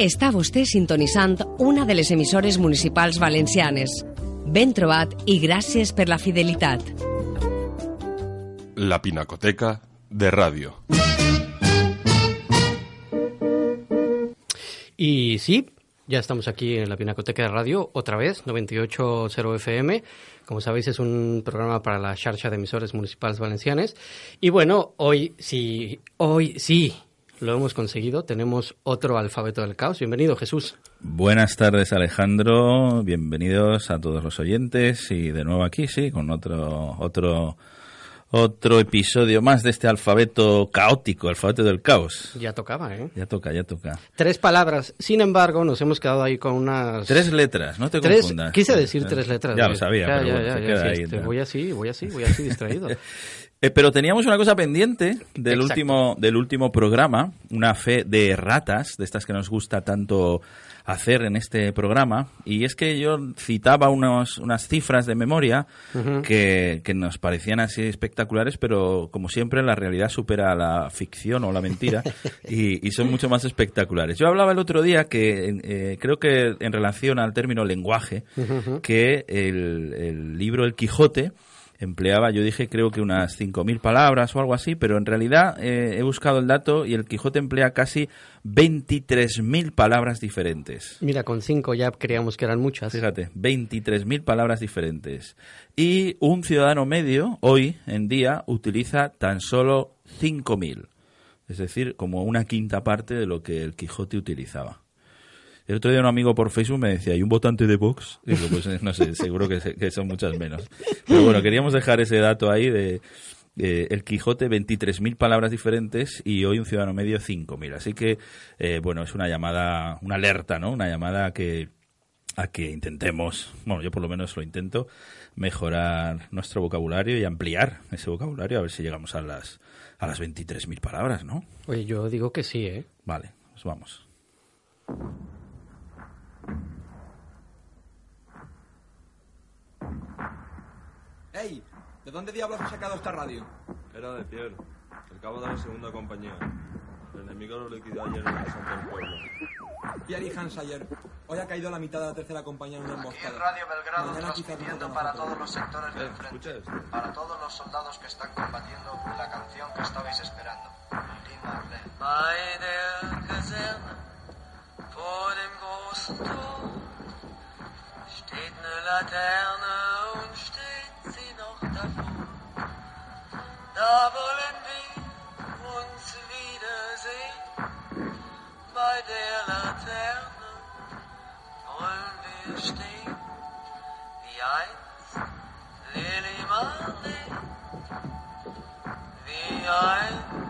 Està vostè sintonitzant una de les emissores municipals valencianes. Ben trobat i gràcies per la fidelitat. La Pinacoteca de Radio. Y sí, ya estamos aquí en la Pinacoteca de Radio, otra vez, 98.0 FM. Como sabéis, es un programa para la charcha de emisores municipales valencianes. Y bueno, hoy sí, hoy sí, lo hemos conseguido. Tenemos otro alfabeto del caos. Bienvenido, Jesús. Buenas tardes, Alejandro. Bienvenidos a todos los oyentes y de nuevo aquí, sí, con otro otro otro episodio más de este alfabeto caótico, alfabeto del caos. Ya tocaba, ¿eh? Ya toca, ya toca. Tres palabras. Sin embargo, nos hemos quedado ahí con unas... Tres letras, no te Tres, confundas. quise decir tres letras. Ya ¿eh? lo sabía, Ya, pero ya, bueno, ya, se ya, queda sí, ahí, este. Voy así, voy así, voy así distraído. Eh, pero teníamos una cosa pendiente del Exacto. último, del último programa, una fe de ratas, de estas que nos gusta tanto hacer en este programa, y es que yo citaba unos, unas cifras de memoria que, que nos parecían así espectaculares, pero como siempre la realidad supera la ficción o la mentira y, y son mucho más espectaculares. Yo hablaba el otro día que eh, creo que en relación al término lenguaje, que el, el libro El Quijote, empleaba, yo dije creo que unas 5.000 palabras o algo así, pero en realidad eh, he buscado el dato y el Quijote emplea casi 23.000 palabras diferentes. Mira, con cinco ya creíamos que eran muchas. Fíjate, 23.000 palabras diferentes. Y un ciudadano medio, hoy en día, utiliza tan solo 5.000. Es decir, como una quinta parte de lo que el Quijote utilizaba. El otro día un amigo por Facebook me decía, ¿hay un votante de Vox? Digo, pues eh, no sé, seguro que, son muchas menos. Pero bueno, queríamos dejar ese dato ahí de, de El Quijote, 23.000 palabras diferentes y hoy un ciudadano medio 5.000. Así que, eh, bueno, es una llamada, una alerta, ¿no? Una llamada a que, a que intentemos, bueno, yo por lo menos lo intento, mejorar nuestro vocabulario y ampliar ese vocabulario a ver si llegamos a las, a las 23.000 palabras, ¿no? Oye, yo digo que sí, ¿eh? Vale, pues vamos. ¡Ey! ¿De dónde diablos has sacado esta radio? Era de Pierre, el cabo de la segunda compañía. El enemigo lo liquidó ayer en el asalto del pueblo. Pierre y Hans ayer. Hoy ha caído la mitad de la tercera compañía en una Aquí emboscada. en Radio Belgrado Mañana transmitiendo para todos los sectores Eh, del frente. ¿escuchas? Para todos los soldados que están combatiendo la canción que estabais esperando. Lee vor dem großen Tor steht eine Laterne und steht sie noch davor. Da wollen wir uns wiedersehen. Bei der Laterne wollen wir stehen. Wie einst Lili Marley. Wie einst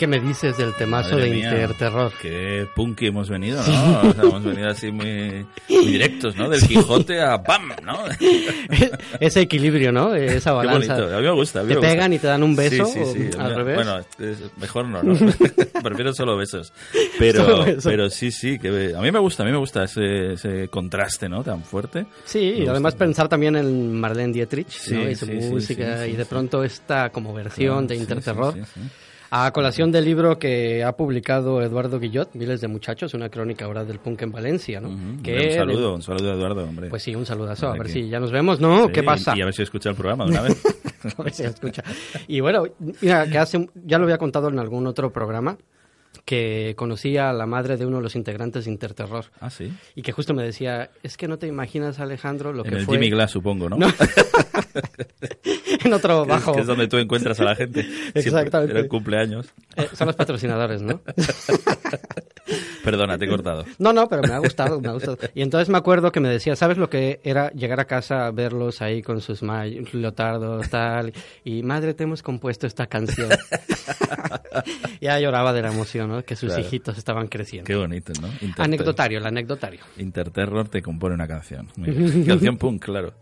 ¿Qué me dices del temazo Madre de mía, Interterror? Qué punky hemos venido, ¿no? O sea, hemos venido así muy, muy directos, ¿no? Del Quijote a ¡pam! ¿no? Ese equilibrio, ¿no? Esa Qué balanza. bonito. A mí me gusta. a mí ¿Te me gusta. pegan y te dan un beso Sí, sí, sí. o al revés? Bueno, mejor no, ¿no? Prefiero solo besos. Pero, Solo besos. pero sí, sí. Que a mí me gusta, a mí me gusta ese, ese contraste, ¿no? Tan fuerte. Sí, Me y gusta. además pensar también en Marlene Dietrich, Sí, ¿no? Y su sí, sí, música, sí, sí, y de sí. pronto esta como versión de sí, Interterror. A colación del libro que ha publicado Eduardo Guillot, Miles de Muchachos, una crónica ahora del punk en Valencia, ¿no? Que un saludo, un saludo a Eduardo, hombre. Pues sí, un saludazo. A ver que- si ya nos vemos, ¿no? Sí, ¿Qué pasa? Y a ver si escucha el programa de una vez. A ver si escucha. Y bueno, mira, que hace, ya lo había contado en algún otro programa, que conocía a la madre de uno de los integrantes de Interterror. ah, sí. Y que justo me decía, es que no te imaginas, Alejandro, lo En que el fue... Jimmy Glass, supongo, ¿no? No. en otro es- bajo. Que es donde tú encuentras a la gente. Exactamente. En el cumpleaños. Eh, son los patrocinadores, ¿no? Perdona, te he cortado. No, no, pero me ha gustado, me ha gustado. Y entonces me acuerdo que me decía, ¿sabes lo que era llegar a casa, verlos ahí con sus leotardos, tal? Y madre, te hemos compuesto esta canción. ya lloraba de la emoción, ¿no? Que sus Claro. hijitos estaban creciendo. Qué bonito, ¿no? Interter- Anecdotario, el anecdotario. Interterror te compone una canción. Canción punk, claro.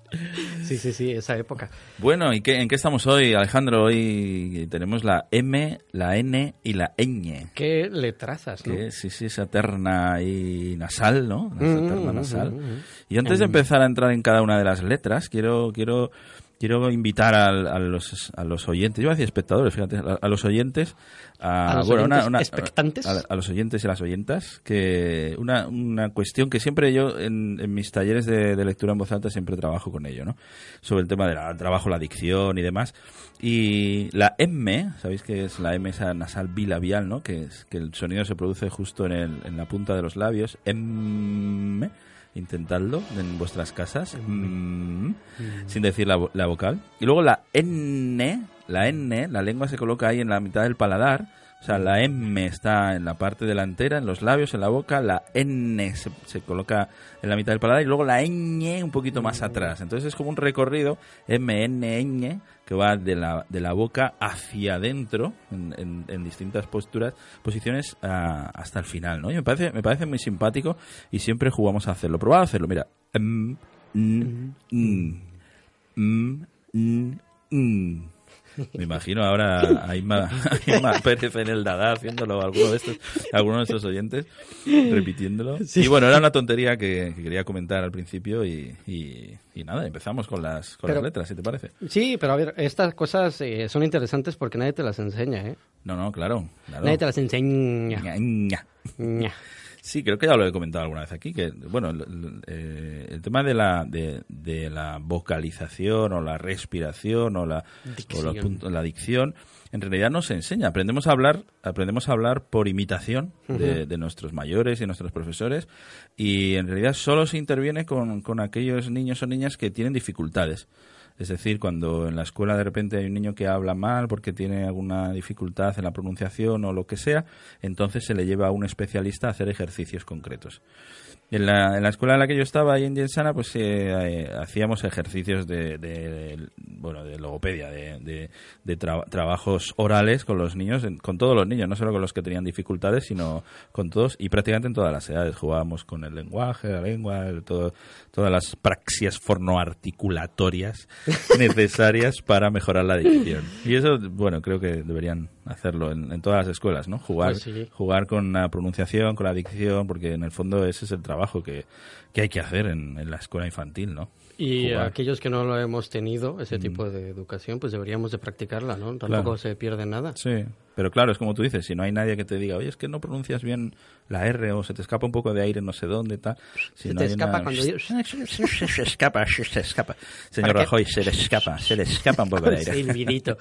Sí, sí, sí, esa época. Bueno, ¿y qué, en qué estamos hoy, Alejandro? Hoy tenemos la M, la N y la ñ. Qué letrazas, ¿no? Que sí, sí, esa terna y nasal, ¿no? Esa Mm, terna mm, nasal. mm. Y antes de empezar a entrar en cada una de las letras, quiero, quiero, quiero invitar al- a, los, a los oyentes, yo iba a decir espectadores, fíjate, a, a los oyentes, a, ¿A los bueno, oyentes expectantes? A, a los oyentes y las oyentas, que una, una cuestión que siempre yo en, en mis talleres de, de lectura en voz alta siempre trabajo con ello, ¿no? Sobre el tema del trabajo, la dicción y demás. Y la M, ¿sabéis que es la M esa nasal bilabial, ¿no? Que, es, que el sonido se produce justo en, el, en la punta de los labios. M, intentadlo en vuestras casas, Mm, sin decir la, la vocal. Y luego la N, la N, la lengua se coloca ahí en la mitad del paladar. O sea, la M está en la parte delantera, en los labios, en la boca. La N se, se coloca en la mitad del paladar. Y luego la ñ un poquito más atrás. Entonces es como un recorrido M, N, ñ que va de la, de la boca hacia adentro en, distintas posturas, posiciones ah, hasta el final, ¿no? Y me parece, me parece muy simpático y siempre jugamos a hacerlo. Probad a hacerlo, mira. Mm, mm, mm. Me imagino ahora a Inma, a Inma Pérez en el Dada haciéndolo, alguno de estos, alguno de nuestros oyentes repitiéndolo. Y bueno, era una tontería que, que quería comentar al principio y, y- y nada, empezamos con las, con Pero- las letras, si te parece. Sí, pero a ver, estas cosas eh, son interesantes porque nadie te las enseña, ¿eh? No, no, claro. claro. Nadie te las enseña. Ña, ña. Ña. Sí, creo que ya lo he comentado alguna vez aquí, que bueno, el, el- eh, el tema de la, de, de la vocalización o la respiración o la, o la, Dicción. punto- la dicción, en realidad no se enseña. Aprendemos a hablar, aprendemos a hablar por imitación de, de nuestros mayores y nuestros profesores y en realidad solo se interviene con, con aquellos niños o niñas que tienen dificultades. Es decir, cuando en la escuela de repente hay un niño que habla mal porque tiene alguna dificultad en la pronunciación o lo que sea, entonces se le lleva a un especialista a hacer ejercicios concretos. En la, en la escuela en la que yo estaba, ahí en Yensana, pues eh, eh, hacíamos ejercicios de, de- bueno, de logopedia, de, de- de tra- trabajos orales con los niños, con todos los niños, no solo con los que tenían dificultades, sino con todos y prácticamente en todas las edades. Jugábamos con el lenguaje, la lengua, el- todo, todas las praxias fornoarticulatorias necesarias para mejorar la dicción. Y eso, bueno, creo que deberían hacerlo en, en todas las escuelas, ¿no? Jugar, Pues sí. jugar con la pronunciación, con la dicción, porque en el fondo ese es el trabajo que, que hay que hacer en, en la escuela infantil, ¿no? Y Jugar. aquellos que no lo hemos tenido, Mm. ese tipo de educación, pues deberíamos de practicarla, ¿no? Tampoco Claro. se pierde nada. Sí, pero claro, es como tú dices, si no hay nadie que te diga, oye, es que no pronuncias bien la R o se te escapa un poco de aire no sé dónde, tal. Si Se no te escapa una- cuando yo- Se escapa, se escapa. Señor. Rajoy, se le escapa, se le escapa un poco de aire.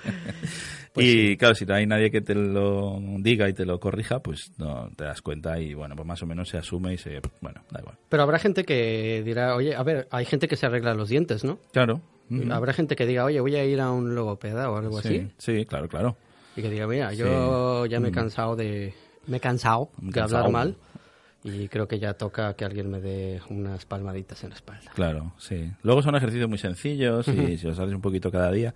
Pues y claro, si no hay nadie que te lo diga y te lo corrija, pues no te das cuenta y bueno, pues más o menos se asume y se... Bueno, da igual. Pero habrá gente que dirá, oye, a ver, hay gente que se arregla los dientes, ¿no? Claro. Habrá gente que diga, oye, voy a ir a un logopeda o algo Sí, así. sí, claro, claro. Y que diga, mira, yo ya me he cansado de... Me he cansado Me de hablar mal y creo que ya toca que alguien me dé unas palmaditas en la espalda. Claro, sí. Luego son ejercicios muy sencillos y si los haces un poquito cada día,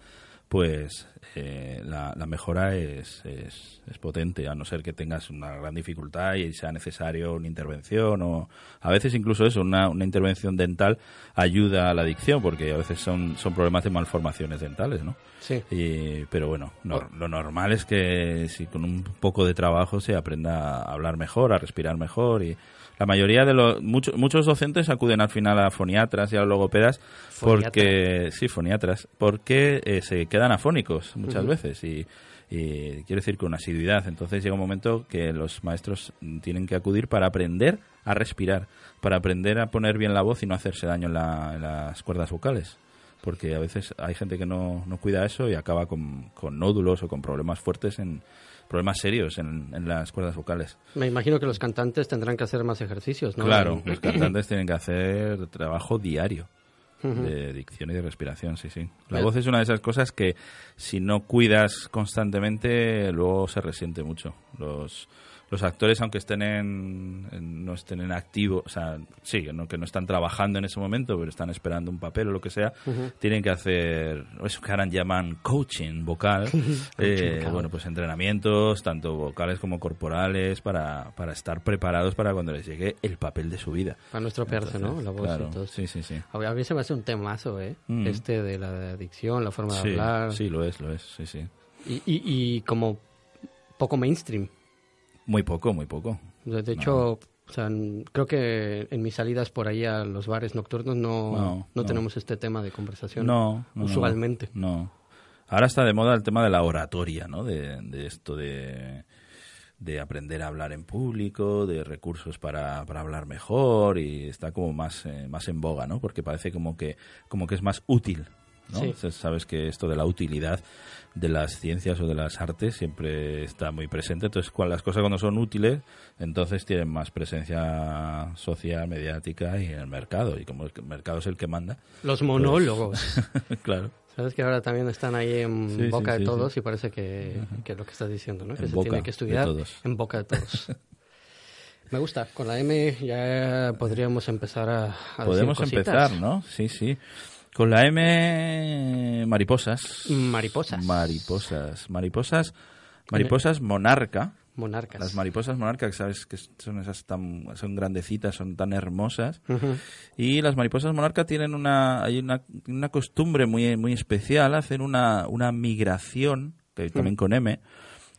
pues eh, la, la mejora es, es, es potente, a no ser que tengas una gran dificultad y sea necesario una intervención o a veces incluso eso, una, una intervención dental ayuda a la adicción porque a veces son, son problemas de malformaciones dentales, ¿no? Sí. Y- pero bueno, no- lo normal es que si con un poco de trabajo se aprenda a hablar mejor, a respirar mejor y la mayoría de los muchos muchos docentes acuden al final a foniatras y a logopedas porque sí foniatras porque eh, se quedan afónicos muchas veces y y quiero decir con asiduidad. Entonces llega un momento que los maestros tienen que acudir para aprender a respirar, para aprender a poner bien la voz y no hacerse daño en, la- en las cuerdas vocales. Porque a veces hay gente que no, no cuida eso y acaba con, con nódulos o con problemas fuertes, en problemas serios en, en las cuerdas vocales. Me imagino que los cantantes tendrán que hacer más ejercicios, ¿no? Claro, los cantantes tienen que hacer trabajo diario de dicción y de respiración, sí, sí. La Bien. voz es una de esas cosas que si no cuidas constantemente, luego se resiente mucho. Los, los actores, aunque estén en, en- no estén en activo, o sea, sí, que no, que no están trabajando en ese momento, pero están esperando un papel o lo que sea, tienen que hacer eso que ahora llaman coaching vocal. eh, vocal. Bueno, pues entrenamientos, tanto vocales como corporales, para, para estar preparados para cuando les llegue el papel de su vida. Para no estropearse, ¿no? La voz Claro, y todo sí, sí, sí. A a mí se me hace un temazo, ¿eh? Mm. Este de la adicción, la forma de Sí, hablar. sí, lo es, lo es, sí, sí. Y, y, y como poco mainstream. Muy poco, muy poco. De hecho, o sea, creo que en mis salidas por ahí a los bares nocturnos no, No, tenemos este tema de conversación. No, usualmente. No. Ahora está de moda el tema de la oratoria, ¿no? De, de esto de, de aprender a hablar en público, de recursos para, para hablar mejor y está como más, eh, más en boga, ¿no? Porque parece como que, como que es más útil, ¿no? Sí. Entonces, sabes que esto de la utilidad de las ciencias o de las artes siempre está muy presente. Entonces, cuando las cosas cuando son útiles, entonces tienen más presencia social, mediática y en el mercado. Y como el mercado es el que manda, Los monólogos. claro. Sabes que ahora también están ahí en Sí, boca sí, de todos y parece que, que es lo que estás diciendo, ¿no? Que se tiene que estudiar en boca de todos. Me gusta. Con la M ya podríamos empezar a, a Podemos empezar, ¿no? Sí, sí. Con la M, mariposas. Mariposas. Mariposas. Mariposas. Mariposas monarca. Monarcas. Las mariposas monarca, que sabes que son esas tan, son grandecitas, son tan hermosas. Y las mariposas monarca tienen una, hay una, una costumbre muy, muy especial, hacen una, una migración, que también con M,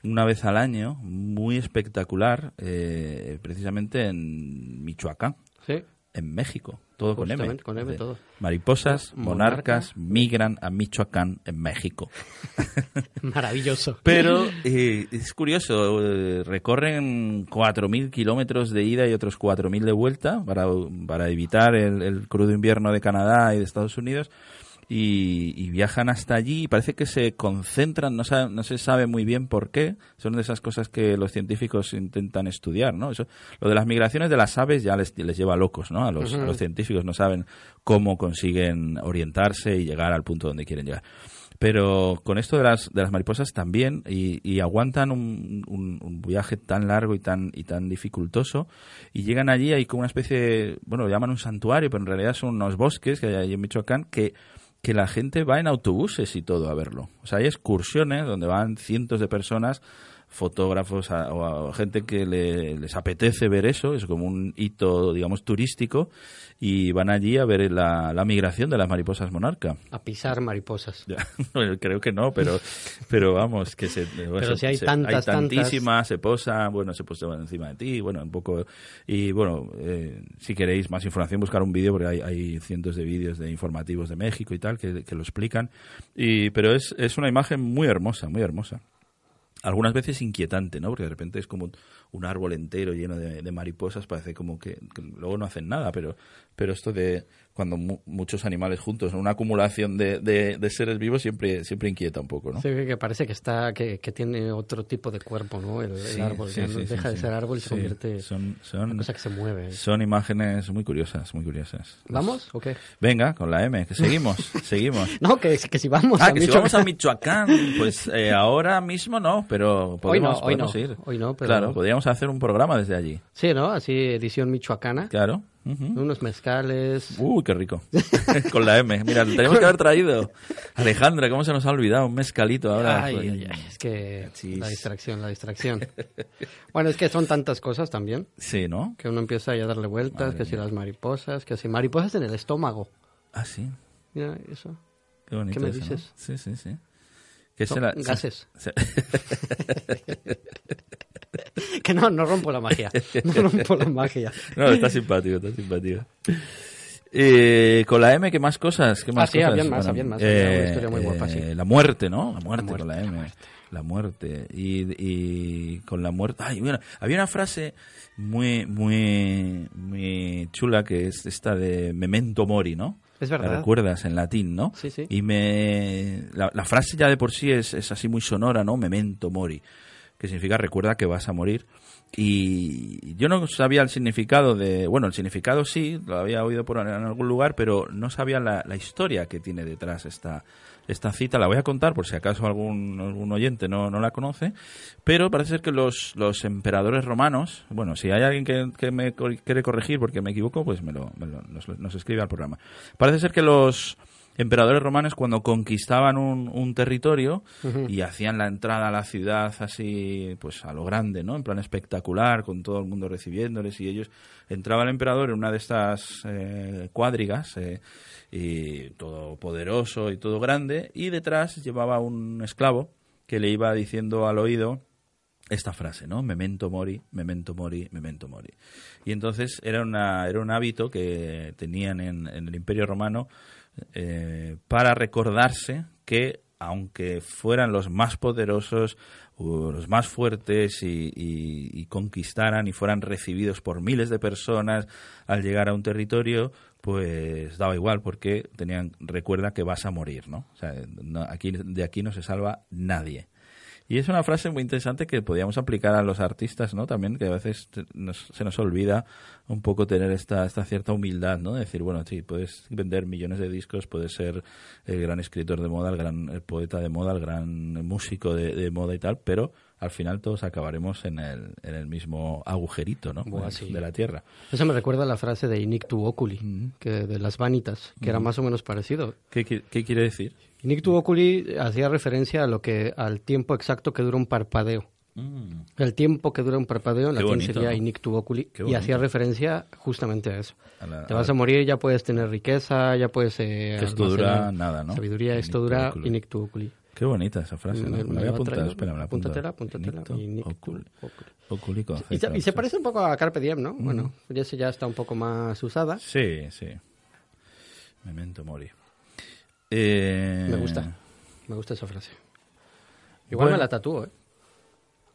una vez al año, muy espectacular, eh, precisamente en Michoacán, Sí, en México, todo con M. Justamente, con M Hace- todo. Mariposas Monarca. monarcas migran a Michoacán, en México. maravilloso. Pero eh, es curioso, eh, recorren 4.000 kilómetros de ida y otros 4.000 de vuelta para, para evitar el, el crudo invierno de Canadá y de Estados Unidos. Y, y viajan hasta allí y parece que se concentran, no, sa- no se sabe muy bien por qué. Son de esas cosas que los científicos intentan estudiar, ¿no? Eso, lo de las migraciones de las aves ya les, les lleva locos, ¿no? A los, a los científicos no saben cómo consiguen orientarse y llegar al punto donde quieren llegar pero con esto de las, de las mariposas también y, y aguantan un, un- un viaje tan largo y tan y tan dificultoso y llegan allí hay como una especie de, bueno lo llaman un santuario pero en realidad son unos bosques que hay allí en Michoacán que que la gente va en autobuses y todo a verlo. O sea hay excursiones donde van cientos de personas fotógrafos a- o a gente que le- les apetece ver eso, es como un hito, digamos, turístico, y van allí a ver la, la migración de las mariposas monarca. A pisar mariposas. Ya, creo que no, pero, pero vamos, que se, Pero si hay se- tantas, tantísimas, se posa, bueno, se posa encima de ti, bueno, un poco, y bueno, eh, si queréis más información, buscar un vídeo, porque hay, hay cientos de vídeos de informativos de México y tal, que, que lo explican, y, pero es, es una imagen muy hermosa, muy hermosa. Algunas veces inquietante, ¿no? Porque de repente es como un árbol entero lleno de, de mariposas, parece como que, que luego no hacen nada, pero, pero esto de cuando mu- muchos animales juntos, una acumulación de, de- de seres vivos siempre, siempre inquieta un poco, ¿no? Sí, que parece que está que, que tiene otro tipo de cuerpo, ¿no? El, el Sí, árbol sí, sí, deja de ser árbol y se convierte son, en son, una cosa que se mueve. son imágenes muy curiosas, muy curiosas. ¿Vamos o qué? Venga, con la M, que seguimos, seguimos. No, que, que si vamos Ah, a que si Michoacán. vamos a Michoacán, pues eh, ahora mismo no, pero Hoy no, podemos, hoy no, podemos ir. hoy no, pero- Claro, podríamos hacer un programa desde allí. Sí, ¿no? Así edición michoacana. Claro, Unos mezcales. Uy, qué rico. Con la M. Mira, lo tenemos que haber traído. Alejandra, ¿cómo se nos ha olvidado? Un mezcalito ahora. Ay, ay, ay, es que Chis. la distracción, la distracción. bueno, es que son tantas cosas también Sí, ¿no? que uno empieza ya a darle vueltas, Madre que si las mariposas, que si mariposas en el estómago. Ah, sí. Mira, eso. Qué bonito. ¿Qué me eso, ¿no? dices? Sí, sí, sí. Que Son será- gases. se- que no, no rompo la magia. No rompo la magia. No, está simpático, está simpático. Eh, con la M, ¿qué más cosas? ¿Qué más Ah, sí, cosas? habían más, habían más, había una historia muy guapa, sí. La muerte, ¿no? La muerte, muerte, con la M. La muerte. Y, y con la muerte. Ay, bueno, había una frase muy, muy, muy chula que es esta de memento mori, ¿no? Es verdad. recuerdas en latín, ¿no? Sí, sí. Y me. La, la frase ya de por sí es, es así muy sonora, ¿no? Memento mori. Que significa recuerda que vas a morir. Y yo no sabía el significado de. Bueno, el significado sí, lo había oído por en algún lugar, pero no sabía la, la historia que tiene detrás esta, esta cita. La voy a contar por si acaso algún, algún oyente no, no la conoce. Pero parece ser que los, los emperadores romanos. Bueno, si hay alguien que, me quiere corregir porque me equivoco, pues me lo, nos escribe al programa. Parece ser que los emperadores romanos cuando conquistaban un, un territorio y hacían la entrada a la ciudad así pues a lo grande no en plan espectacular con todo el mundo recibiéndoles y ellos entraba el emperador en una de estas eh, cuadrigas eh, y todo poderoso y todo grande y detrás llevaba un esclavo que le iba diciendo al oído esta frase, ¿no? Memento mori, memento mori, memento mori. Y entonces era, una, era un hábito que tenían en, en el Imperio Romano eh, para recordarse que aunque fueran los más poderosos, los más fuertes y, conquistaran y fueran recibidos por miles de personas al llegar a un territorio, pues daba igual porque tenían recuerda que vas a morir, ¿no? O sea, aquí de aquí no se salva nadie. Y es una frase muy interesante que podíamos aplicar a los artistas, ¿no? También, que a veces nos- se nos olvida un poco tener esta, esta cierta humildad, ¿no? Decir, bueno, sí, puedes vender millones de discos, puedes ser el gran escritor de moda, el gran poeta de moda, el gran músico de, de moda y tal, pero al final todos acabaremos en el, en el mismo agujerito, ¿no? Buah, de, sí. de la Tierra. Eso me recuerda a la frase de Inictu Oculi, que de las vanitas, que era más o menos parecido. ¿Qué, qui- qué quiere decir? Inictu Oculi hacía referencia a lo que al tiempo exacto que dura un parpadeo. El tiempo que dura un parpadeo en Qué latín sería ¿no? Inictu Oculi y hacía referencia justamente a eso. A la- Te a vas la- a morir, ya puedes tener riqueza, ya puedes... Eh, esto dura nada, ¿no? Sabiduría, esto dura. Inictu Oculi. Qué bonita esa frase, ¿no? Me- Me, la voy a apuntar, traído. espera, me la apunto. Apúntatela, apúntatela. Y, se, y se sí. parece un poco a Carpe Diem, ¿no? Bueno, ya, ya está un poco más usada. Sí, sí. Memento mori. Eh, Me gusta. Me gusta esa frase. Igual Bueno. me la tatúo, ¿eh?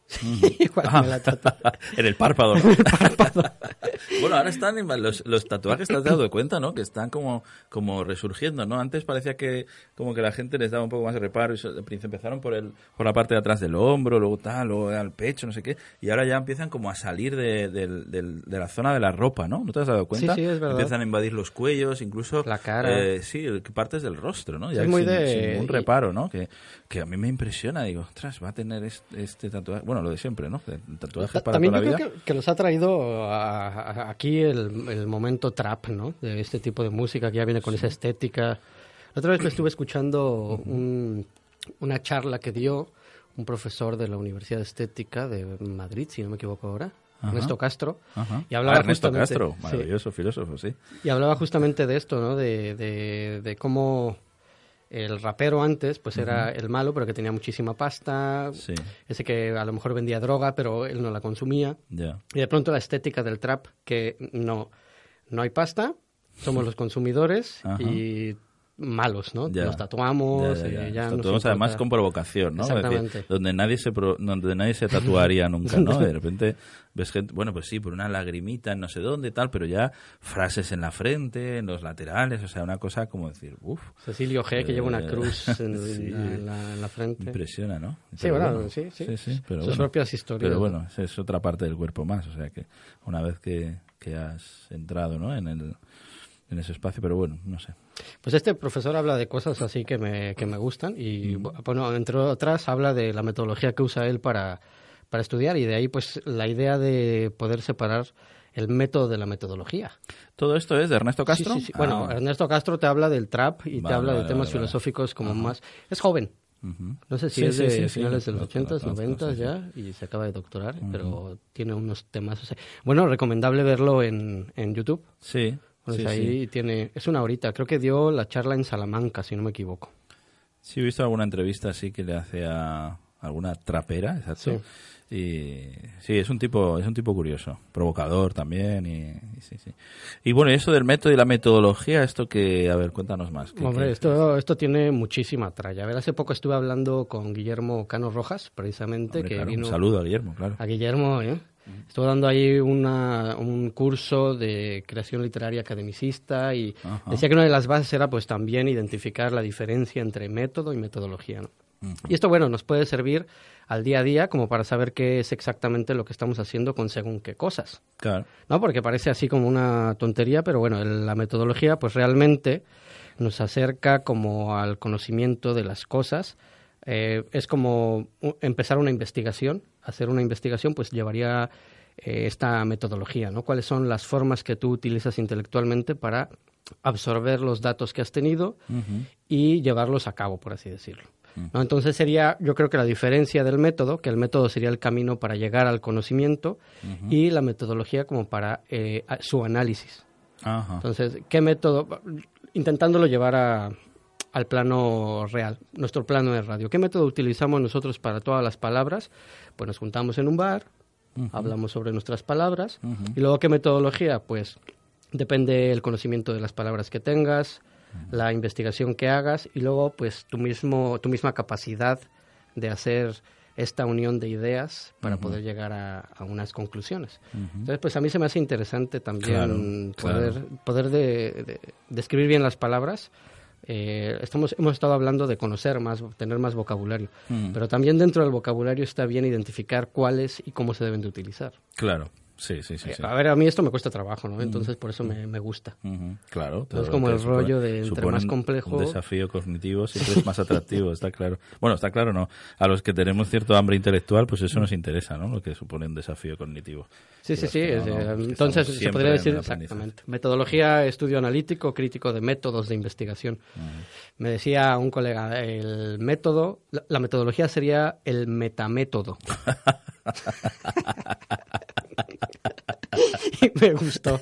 Igual Ah. me la tatúo. en el párpado. bueno, ahora están los, los tatuajes, te has dado cuenta, ¿no? Que están como, como resurgiendo, ¿no? Antes parecía que como que la gente les daba un poco más de reparo. Y empezaron por el por la parte de atrás del hombro, luego tal, luego al pecho, no sé qué. Y ahora ya empiezan como a salir de, del- de la zona de la ropa, ¿no? ¿No te has dado cuenta? Sí, sí, es verdad. Empiezan a invadir los cuellos, incluso... La cara. eh, sí, partes del rostro, ¿no? Ya Es muy sin, de- sin ningún reparo, ¿no? Que, que a mí me impresiona. Digo, ostras, va a tener este, este tatuaje... Bueno, lo de siempre, ¿no? Que Tatuajes Ta- para También toda yo la creo vida. que, que los ha traído a- a- aquí el, el momento trap, ¿no? De este tipo de música que ya viene con esa estética. La otra vez me estuve escuchando un- una charla que dio un profesor de la Universidad de Estética de Madrid, si no me equivoco ahora, Ajá. Ernesto Castro. Ajá. Y hablaba Ah, Ernesto Castro, sí. maravilloso filósofo, sí. Y hablaba justamente de esto, ¿no? De, de, de cómo el rapero antes, pues era el malo, pero que tenía muchísima pasta. Sí. Ese que a lo mejor vendía droga, pero él no la consumía. Y de pronto la estética del trap, que no, no hay pasta, somos los consumidores y malos, ¿no? Ya. Nos tatuamos, Ya, ya, Nos nos tatuamos además con provocación, ¿no? Decir, Exactamente. donde nadie se pro- donde nadie se tatuaría nunca, ¿no? De repente ves gente, bueno, pues sí, por una lagrimita en no sé dónde tal, pero ya frases en la frente, en los laterales, o sea, una cosa como decir, uff, Cecilio G, que lleva una Eh, cruz en, sí. la, en la- en la frente. impresiona, ¿no? Sí, bueno, sí, sí. pero Sus bueno. propias historias. Pero bueno, es otra parte del cuerpo más, o sea que una vez que, que has entrado, ¿no? En el en ese espacio, pero bueno, no sé. Pues este profesor habla de cosas así que me, que me gustan y, bueno, entre otras, habla de la metodología que usa él para, para estudiar y de ahí pues la idea de poder separar el método de la metodología. ¿Todo esto es de Ernesto Castro? Sí, sí, sí. Bueno, Ah, Ernesto Castro te habla del trap y te habla de vale, temas vale, filosóficos como más... Es joven. No sé si es de finales de Lo- los lo 80s, conozco, 90s sí, sí. ya y se acaba de doctorar, pero tiene unos temas... o sea, bueno, recomendable verlo en, en YouTube. Sí, Pues sí, ahí sí. tiene... Es una horita. Creo que dio la charla en Salamanca, si no me equivoco. Sí, he visto alguna entrevista así que le hace a alguna trapera, exacto. Y sí, es un tipo, es un tipo curioso, provocador también y, y sí, sí. Y bueno, eso del método y la metodología, esto que, a ver, cuéntanos más. ¿qué- Hombre, qué- esto, esto tiene muchísima tralla. A ver, hace poco estuve hablando con Guillermo Cano Rojas, precisamente, Hombre, que claro, un vino... saludo a Guillermo, claro. A Guillermo, ¿eh? Estuvo dando ahí una, un curso de creación literaria academicista y Ajá. decía que una de las bases era pues también identificar la diferencia entre método y metodología, ¿no? Y esto, bueno, nos puede servir al día a día como para saber qué es exactamente lo que estamos haciendo con según qué cosas. Claro. ¿no? Porque parece así como una tontería, pero bueno, el- la metodología pues realmente nos acerca como al conocimiento de las cosas. Eh, es como empezar una investigación, hacer una investigación pues llevaría eh, esta metodología, ¿no? ¿Cuáles son las formas que tú utilizas intelectualmente para absorber los datos que has tenido y llevarlos a cabo, por así decirlo? ¿no? Entonces sería, yo creo que la diferencia del método, que el método sería el camino para llegar al conocimiento y la metodología como para eh, su análisis. Entonces, ¿qué método? Intentándolo llevar a- al plano real, nuestro plano de radio. ¿Qué método utilizamos nosotros para todas las palabras? Pues nos juntamos en un bar, hablamos sobre nuestras palabras. Y luego, ¿qué metodología? Pues depende el conocimiento de las palabras que tengas, la investigación que hagas y luego, pues, tu, mismo, tu misma capacidad de hacer esta unión de ideas para poder llegar a, a unas conclusiones. Entonces, pues a mí se me hace interesante también Claro, poder, claro. poder de, de- describir bien las palabras. Eh, estamos, hemos estado hablando de conocer más, tener más vocabulario, pero también dentro del vocabulario está bien identificar cuáles y cómo se deben de utilizar. Claro. Sí, sí, sí. sí. Eh, A ver, a mí esto me cuesta trabajo, ¿no? Entonces por eso me, me gusta. Claro. Es como el rollo de entre más complejo- Un desafío cognitivo siempre es más atractivo, está claro. Bueno, está claro, no. A los que tenemos cierto hambre intelectual, pues eso nos interesa, ¿no? Lo que supone un desafío cognitivo. Sí, sí, sí. no, no, eh, entonces se podría decir exactamente. Metodología, estudio analítico, crítico de métodos de investigación. Me decía un colega, el método, la, la metodología sería el metamétodo. y me gustó.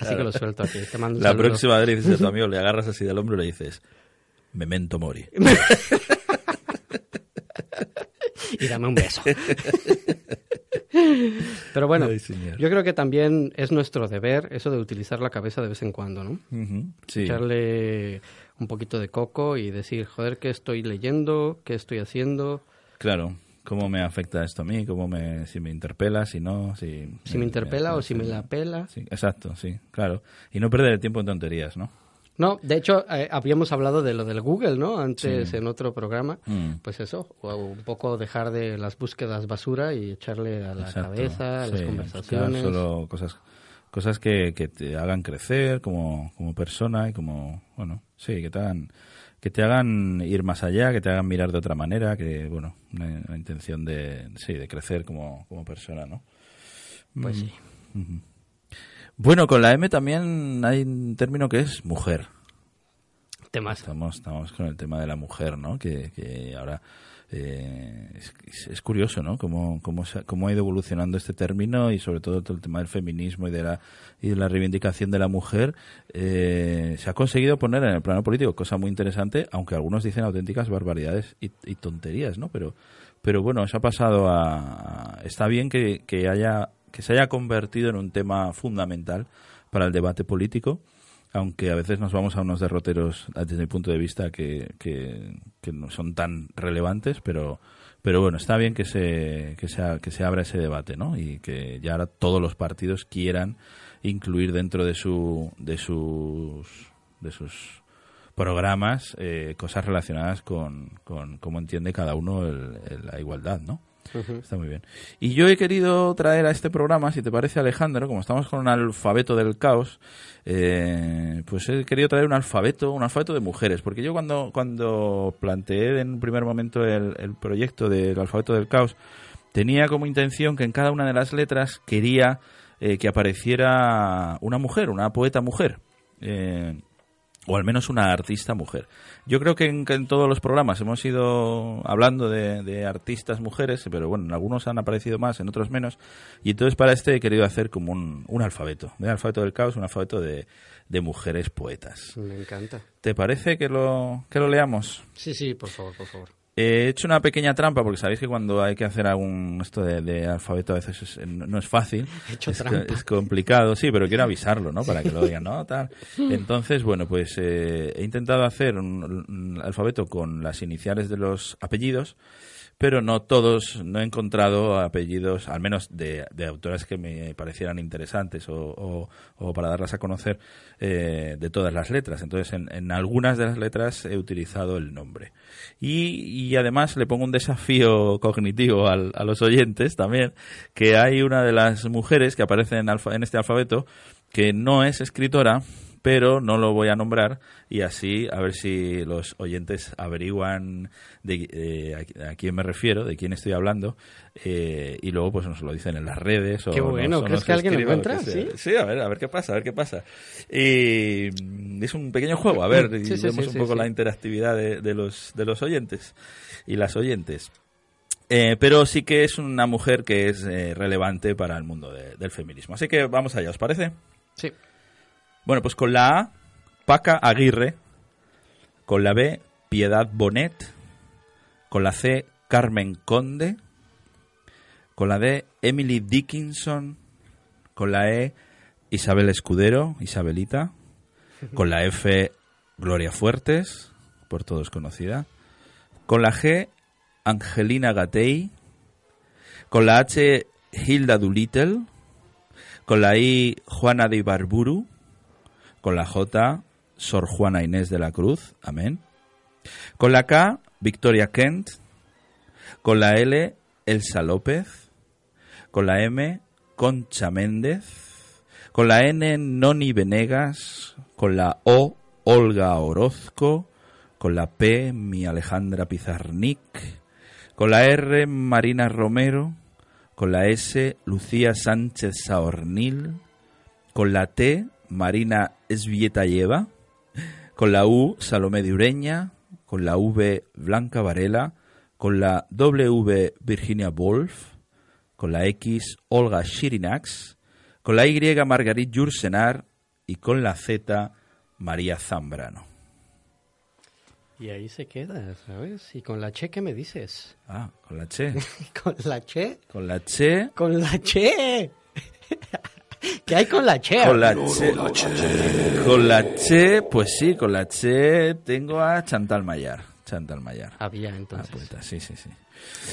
Así que lo suelto aquí. Te mando un La saludo. próxima vez le dices a tu amigo, le agarras así del hombro y le dices, memento mori. y dame un beso. Pero bueno, Ay, yo creo que también es nuestro deber eso de utilizar la cabeza de vez en cuando, ¿no? Sí. echarle un poquito de coco y decir, joder, ¿qué estoy leyendo? ¿Qué estoy haciendo? Claro. ¿Cómo me afecta esto a mí? ¿Cómo me, si me interpela, si no? Si, Si me interpela o si me la pela. Sí, exacto, sí, claro. Y no perder el tiempo en tonterías, ¿no? No, de hecho, eh, habíamos hablado de lo del Google, ¿no? Antes Sí. en otro programa. Mm. Pues eso, un poco dejar de las búsquedas basura y echarle a la Exacto, cabeza, a las conversaciones. buscar solo cosas cosas que, que te hagan crecer como, como persona y como, bueno, sí, que te hagan que te hagan ir más allá, que te hagan mirar de otra manera, que, bueno, una, una intención de, sí, de crecer como, como persona, ¿no? Pues sí. Bueno, con la M también hay un término que es mujer. Temas. Estamos, estamos con el tema de la mujer, ¿no? Que, que ahora eh, es, curioso, ¿no? Cómo, cómo, cómo ha ido evolucionando este término y sobre todo el tema del feminismo y de la, y de la reivindicación de la mujer. eh, se ha conseguido poner en el plano político, cosa muy interesante, aunque algunos dicen auténticas barbaridades y, tonterías, ¿no? Pero, pero bueno, se ha pasado a... a- está bien que, que, haya, que se haya convertido en un tema fundamental para el debate político aunque a veces nos vamos a unos derroteros desde mi punto de vista que, que, no son tan relevantes, pero pero bueno, está bien que se, que se, que se abra ese debate, ¿no? Y que ya ahora todos los partidos quieran incluir dentro de su de sus de sus programas eh, cosas relacionadas con, con cómo entiende cada uno el- la igualdad, ¿no? Está muy bien. Y yo he querido traer a este programa, si te parece Alejandro, como estamos con un alfabeto del caos, eh, pues he querido traer un alfabeto, un alfabeto de mujeres, porque yo cuando, cuando planteé en un primer momento el, proyecto del alfabeto del caos, tenía como intención que en cada una de las letras quería eh, que apareciera una mujer, una poeta mujer. Eh, o al menos una artista mujer. Yo creo que en, que en todos los programas hemos ido hablando de, de artistas mujeres, pero bueno, en algunos han aparecido más, en otros menos, y entonces para este he querido hacer como un, un alfabeto, un alfabeto del caos, un alfabeto de, de mujeres poetas. Me encanta. ¿Te parece que lo, que lo leamos? Sí, sí, por favor, por favor. He hecho una pequeña trampa porque sabéis que cuando hay que hacer algún esto de, de alfabeto a veces es- no no es fácil, He hecho es, es complicado, sí, pero quiero avisarlo, ¿no? Para que lo oigan, ¿no? Tal. Entonces, bueno, pues eh, he intentado hacer un, un alfabeto con las iniciales de los apellidos, pero no todos, no he encontrado apellidos, al menos de, de autoras que me parecieran interesantes o, o- para darlas a conocer eh, de todas las letras. Entonces, en, en algunas de las letras he utilizado el nombre. Y, y además le pongo un desafío cognitivo al- a los oyentes también, que hay una de las mujeres que aparece en, alfa- en este alfabeto que no es escritora, pero no lo voy a nombrar y así a ver si los oyentes averiguan de, eh, a, quién me refiero, de quién estoy hablando eh, y luego pues nos lo dicen en las redes. Qué o bueno, nos- ¿crees nos que alguien lo encuentra? ¿Sí? Sí, a ver, a ver qué pasa, a ver qué pasa. Y mm, es un pequeño juego, a ver, y Sí, sí, vemos un poco la interactividad de, de los, de los oyentes y las oyentes. Eh, pero sí que es una mujer que es eh, relevante para el mundo de- del feminismo. Así que vamos allá, ¿os parece? Sí. Bueno, pues con la A, Paca Aguirre. Con la B, Piedad Bonet. Con la C, Carmen Conde. Con la D, Emily Dickinson. Con la E, Isabel Escudero, Isabelita. Con la F, Gloria Fuertes, por todos conocida. Con la G, Angelina Gatei. Con la H, Hilda Doolittle. Con la I, Juana de Ibarburu. Con la J, Sor Juana Inés de la Cruz. Amén. Con la K, Victoria Kent. Con la L, Elsa López. Con la M, Concha Méndez. Con la N, Noni Venegas. Con la O, Olga Orozco. Con la P, mi Alejandra Pizarnik. Con la R, Marina Romero. Con la S, Lucía Sánchez Saornil. Con la T, Marina Esvietayeva. Con la U, Salomé de Ureña. Con la V, Blanca Varela. Con la W, Virginia Woolf. Con la X, Olga Shirinax. Con la Y, Margarit Jursenar. Y con la Z, María Zambrano. Y ahí se queda, ¿sabes? ¿Y con la che qué me dices? Ah, con la Che. ¿Con la che? Con la Che. ¡Con la che! ¿Qué hay con la che? Con la che. Con la Che, pues sí, con la Che tengo a Chantal Mayar. Chantal Mayar. Había Ah, entonces. sí, sí, sí.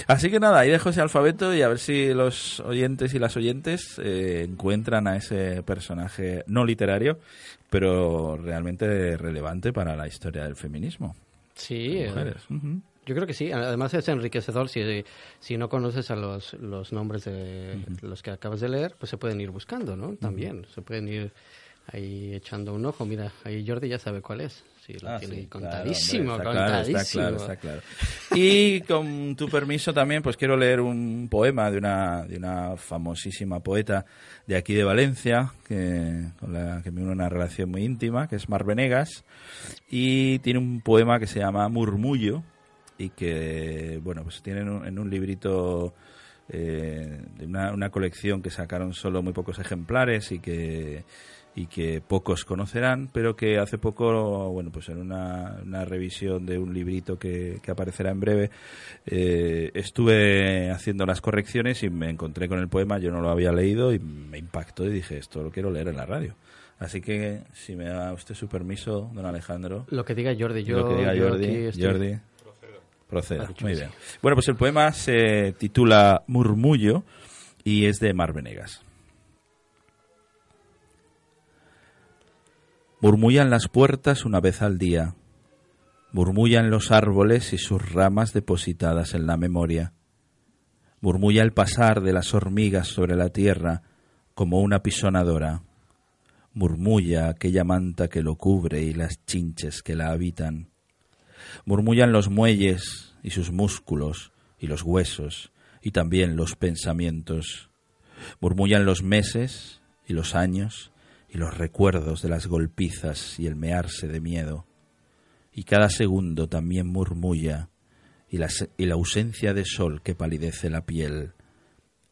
Así que nada, ahí dejo ese alfabeto y a ver si los oyentes y las oyentes eh, encuentran a ese personaje no literario, pero realmente relevante para la historia del feminismo. Sí, eh, Mujeres. Ujú. Yo creo que sí. Además es enriquecedor si, si no conoces a los, los nombres de los que acabas de leer, pues se pueden ir buscando, ¿no? También, se pueden ir ahí echando un ojo. Mira, ahí Jordi ya sabe cuál es. Sí, lo Ah, tiene sí, claro, contadísimo, hombre, está claro, contadísimo. está claro, está claro. Y con tu permiso también, pues quiero leer un poema de una, de una famosísima poeta de aquí de Valencia, que, con la que me une una relación muy íntima, que es Mar Venegas, y tiene un poema que se llama Murmullo, y que, bueno, pues tiene en un, en un librito eh, de una, una colección que sacaron solo muy pocos ejemplares y que y que pocos conocerán, pero que hace poco, bueno, pues en una, una revisión de un librito que, que aparecerá en breve, eh, estuve haciendo las correcciones y me encontré con el poema, yo no lo había leído y me impactó y dije, esto lo quiero leer en la radio. Así que, si me da usted su permiso, don Alejandro, Lo que diga Jordi, yo, lo que diga yo Jordi, aquí estoy- Jordi, proceda. Muy bien. Bueno, pues el poema se titula Murmullo y es de Mar Venegas. Murmullan las puertas una vez al día. Murmullan los árboles y sus ramas depositadas en la memoria. Murmulla el pasar de las hormigas sobre la tierra como una pisonadora. Murmulla aquella manta que lo cubre y las chinches que la habitan. Murmullan los muelles y sus músculos y los huesos y también los pensamientos. Murmullan los meses y los años y los recuerdos de las golpizas y el mearse de miedo. Y cada segundo también murmulla y la, y la ausencia de sol que palidece la piel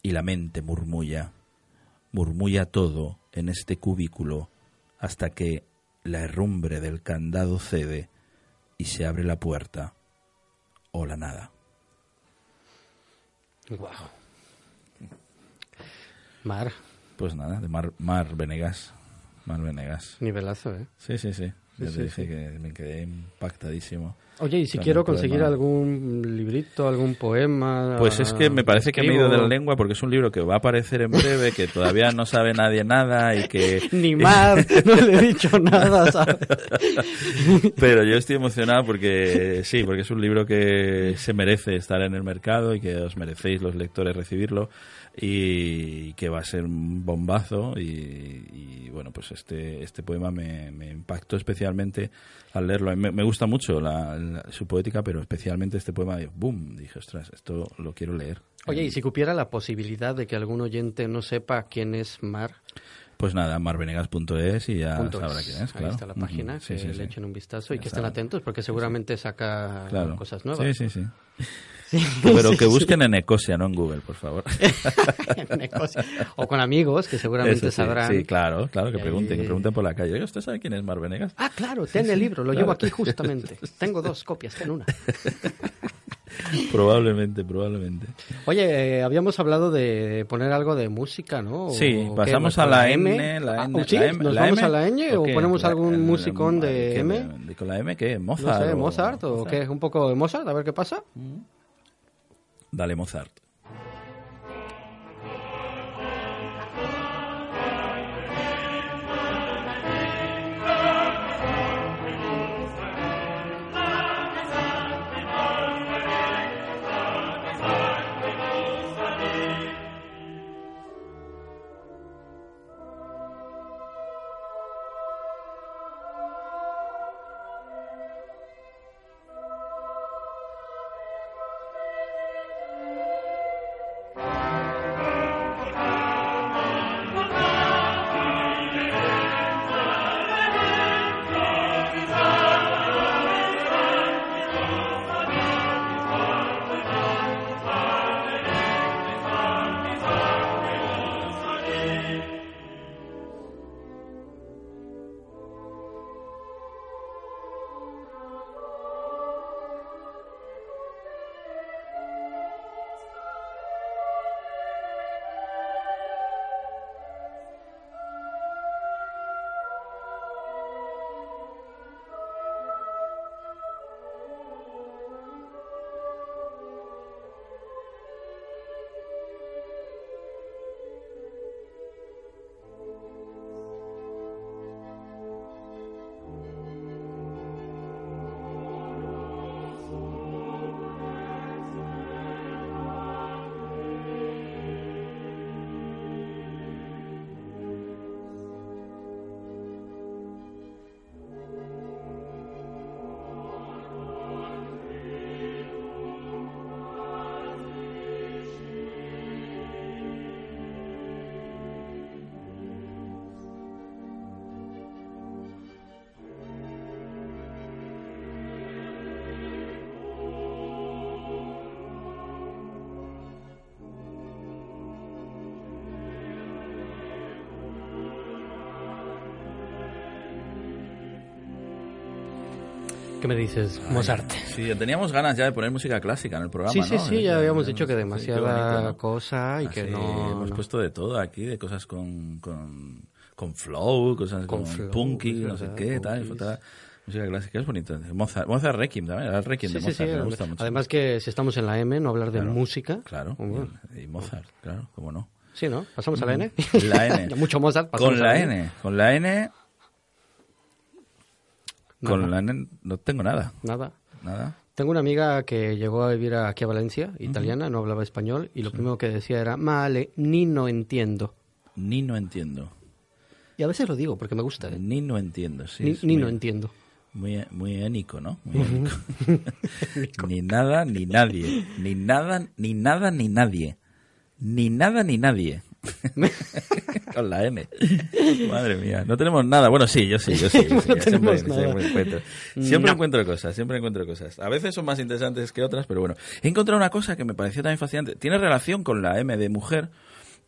y la mente murmulla, murmulla todo en este cubículo hasta que la herrumbre del candado cede y se abre la puerta o la nada. Wow. Mar, Pues nada, de Mar, Mar Venegas. Mar Venegas. nivelazo, ¿eh? Sí, sí, sí. Ya Sí, te sí, dije que me quedé impactadísimo. Oye, y si quiero el poema. conseguir algún librito, algún poema... Pues es que me parece que me he ido de la lengua porque es un libro que va a aparecer en breve, que todavía no sabe nadie nada y que... Ni más, no le he dicho nada, ¿sabes? Pero yo estoy emocionado porque sí, porque es un libro que se merece estar en el mercado y que os merecéis los lectores recibirlo y que va a ser un bombazo y, y, bueno, pues este, este poema me, me impactó especialmente al leerlo. Me, me gusta mucho la- la- su poética, pero especialmente este poema, boom, dije, ostras, esto lo quiero leer. Oye, y si cupiera la posibilidad de que algún oyente no sepa quién es Mar, Pues nada, marvenegas.es y ya punto sabrá es. quién es, Ahí claro. está la página, Ujú, sí, que sí, le sí. echen un vistazo y Ya que estén atentos porque seguramente saca Claro. cosas nuevas. Sí, sí, sí. Pero que busquen en Ecosia, no en Google, por favor. Una cosa. o con amigos que seguramente Eso sabrán. Sí, claro, claro, que pregunten, que pregunten por la calle. Oiga, ¿usted sabe quién es Mar Venegas? Ah, claro, ten el libro, lo Claro. llevo aquí justamente. Tengo dos copias, ten una. Probablemente, probablemente. Oye, eh, habíamos hablado de poner algo de música, ¿no? ¿O Sí, pasamos ¿Con a la M, la Ah, N, ¿sí? la M, ¿Nos la vamos M, a la N o qué? ponemos La- algún musicón de. M? ¿De- ¿Con la M qué? No ¿Mozart? o- Mozart o qué, un poco de Mozart, a ver qué pasa. Dale, Mozart. ¿Qué me dices? Mozart. Sí, teníamos ganas ya de poner música clásica en el programa, Sí, sí, ¿no? sí, ya habíamos dicho que Sí, demasiada bonito, cosa y Así, que no... Hemos no. puesto de todo aquí, de cosas con, con, con flow, cosas Con con, flow, punky, no sé qué, tal. Música clásica es bonita. Mozart, Mozart Requiem también, el Requiem Sí, de sí, sí, Mozart, me gusta mucho. Además que si estamos en la M, no hablar de Claro, música. Claro, Bueno, y, y Mozart, claro, cómo no. Sí, ¿no? ¿Pasamos a la N? La N. Mucho Mozart, pasamos Con a la N, con la N, con la N no tengo nada, Nada. nada. Tengo una amiga que llegó a vivir aquí a Valencia, italiana, no hablaba español, y lo primero que decía era, male, ni no entiendo. Ni no entiendo. Y a veces lo digo porque me gusta. ¿eh? Ni no entiendo, sí. ni ni muy- no entiendo. Muy, muy énico, ¿no? Muy énico. ni nada ni nadie. Ni nada, ni nada ni nadie. Ni nada ni nadie. Con la N. Madre mía, no tenemos nada. Bueno, sí, yo sí, yo sí. yo sí. No tenemos siempre, encuentro, siempre No. encuentro cosas, siempre encuentro cosas. A veces son más interesantes que otras, pero bueno. He encontrado una cosa que me pareció también fascinante. Tiene relación con la M de mujer,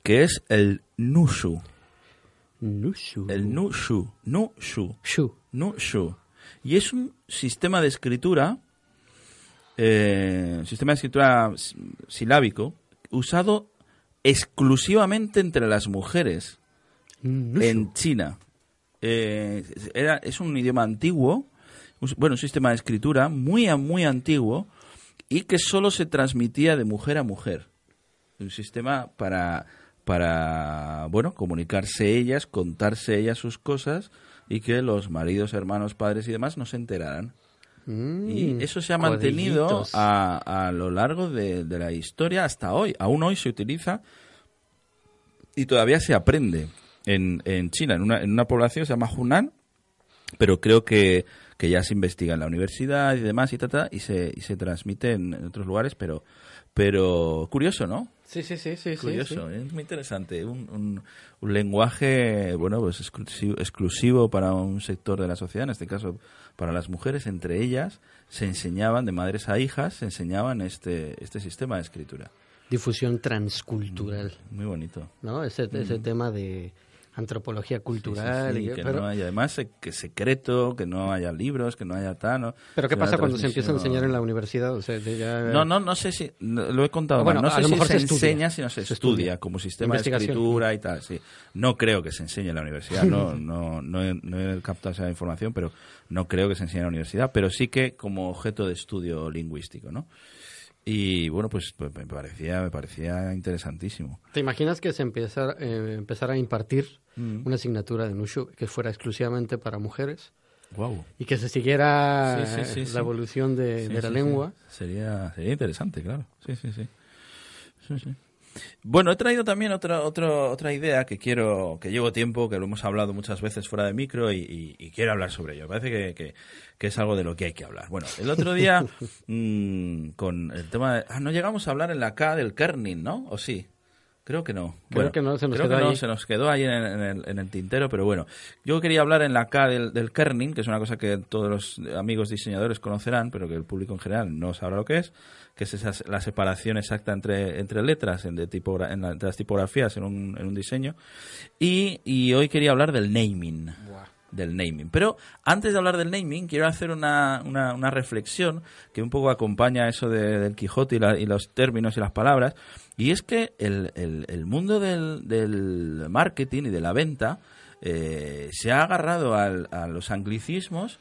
que es el nushu. Nushu. El nushu. Nushu. Shu. Nushu. Y es un sistema de escritura, eh, sistema de escritura silábico, usado exclusivamente entre las mujeres Nushu. en China. Eh, era, es un idioma antiguo, un- bueno, un sistema de escritura muy, muy antiguo y que solo se transmitía de mujer a mujer. Un sistema para, para bueno, comunicarse ellas, contarse ellas sus cosas y que los maridos, hermanos, padres y demás no se enteraran. Mm, Y eso se ha mantenido a, a lo largo de, de la historia hasta hoy. Aún hoy se utiliza y todavía se aprende en, en China, en una, en una población que se llama Hunan, pero creo que, que ya se investiga en la universidad y demás y, ta, ta, y, se, y se transmite en, en otros lugares, pero, pero curioso, ¿no? Sí, sí, sí, sí. Curioso, sí. es muy interesante. Un, un, un lenguaje, bueno, pues exclusivo, exclusivo para un sector de la sociedad, en este caso para las mujeres, entre ellas se enseñaban, de madres a hijas, se enseñaban este, este sistema de escritura. Difusión transcultural, Muy bonito. ¿no? Ese, ese tema de antropología cultural. Sí, sí, y- que pero, no haya, además, eh, que secreto, que no haya libros, que no haya tal. ¿no? pero ¿qué pasa cuando se empieza a enseñar en la universidad? O sea, de ya- No, no, no sé si, no, lo he contado Bueno, mal. no a sé lo si mejor se, enseña, sino se, Se estudia, estudia. como sistema de escritura y tal, sí. No creo que se enseñe en la universidad, no, no, no, he, no he captado esa información, pero no creo que se enseñe en la universidad, pero sí que como objeto de estudio lingüístico, ¿no? Y bueno, pues, pues me parecía, me parecía interesantísimo. ¿Te imaginas que se empezara, eh, empezara a impartir Mm. una asignatura de Nushu que fuera exclusivamente para mujeres Wow. y que se siguiera Sí, sí, sí, eh, la evolución de, de la lengua? Sería, sería interesante, claro. Sí, sí, sí. Sí, sí. Bueno, he traído también otra, otra, otra idea que quiero, que llevo tiempo, que lo hemos hablado muchas veces fuera de micro y, y- y quiero hablar sobre ello. Parece que, que- que es algo de lo que hay que hablar. Bueno, el otro día, mm, con el tema de... Ah, no llegamos a hablar en la K del kerning, ¿no? ¿O sí? Creo que no. Creo que no, se nos creo quedó que no, ahí. se nos quedó ahí en, en el, en el tintero, pero bueno. Yo quería hablar en la K del, del kerning, que es una cosa que todos los amigos diseñadores conocerán, pero que el público en general no sabrá lo que es, que es esa, la separación exacta entre, entre letras en, de tipogra- en la- entre las tipografías en un, en un diseño. Y, y hoy quería hablar del naming. Del naming. Pero antes de hablar del naming, quiero hacer una, una, una reflexión que un poco acompaña eso de- del Quijote y, la- y los términos y las palabras. Y es que el, el- el mundo del, del marketing y de la venta eh, se ha agarrado al- a los anglicismos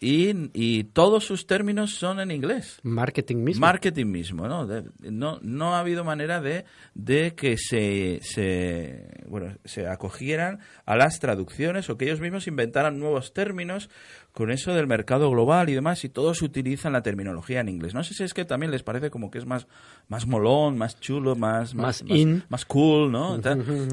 y, y todos sus términos son en inglés. Marketing mismo. Marketing mismo, ¿no? De- no, no ha habido manera de, de que se, se, bueno, se acogieran a las traducciones o que ellos mismos inventaran nuevos términos con eso del mercado global y demás y todos utilizan la terminología en inglés. No sé si es que también les parece como que es más, más molón, más chulo, más, Más in. más cool, ¿no?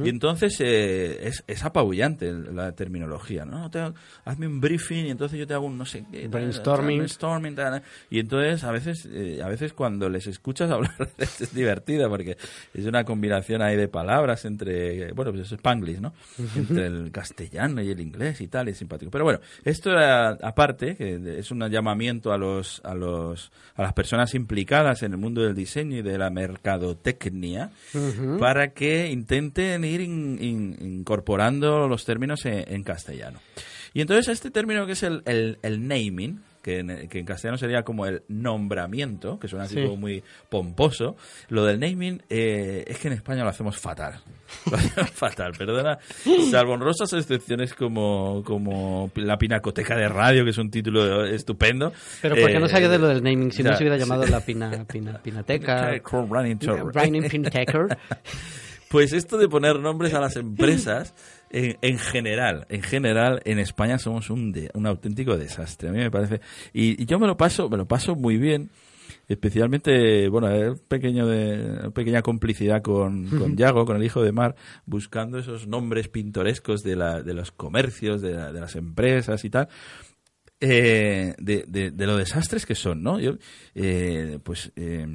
Y entonces eh, es, es apabullante la terminología, ¿no? Te- hazme un briefing y entonces yo te hago un no sé qué. Brainstorming. brainstorming, tal, y entonces a veces eh, a veces cuando les escuchas hablar es divertida porque es una combinación ahí de palabras entre bueno pues es spanglish no entre el castellano y el inglés y tal es simpático pero bueno esto era aparte que es un llamamiento a los a los a las personas implicadas en el mundo del diseño y de la mercadotecnia para que intenten ir in- in- incorporando los términos en, en castellano y entonces este término que es el, el, el naming, que en, que en castellano sería como el nombramiento, que suena así Sí. como muy pomposo, lo del naming eh, es que en España lo hacemos fatal. Fatal, perdona. Salvo honrosas excepciones como, como La Pinacoteca de Radio, que es un título estupendo. Pero ¿por qué no Eh, salió de lo del naming? Si no se hubiera sí. llamado la pina, pina, pinateca. Running. Pues esto de poner nombres a las empresas, en, en general, en general, en España somos un, de- un auténtico desastre. A mí me parece. Y, y yo me lo paso, me lo paso muy bien. Especialmente, bueno, hay pequeño de, pequeña complicidad con, con Yago, con el hijo de Mar, buscando esos nombres pintorescos de, la, de los comercios, de, la- de las empresas y tal. eh, de, de, de lo desastres que son, ¿no? Yo, eh, pues, eh,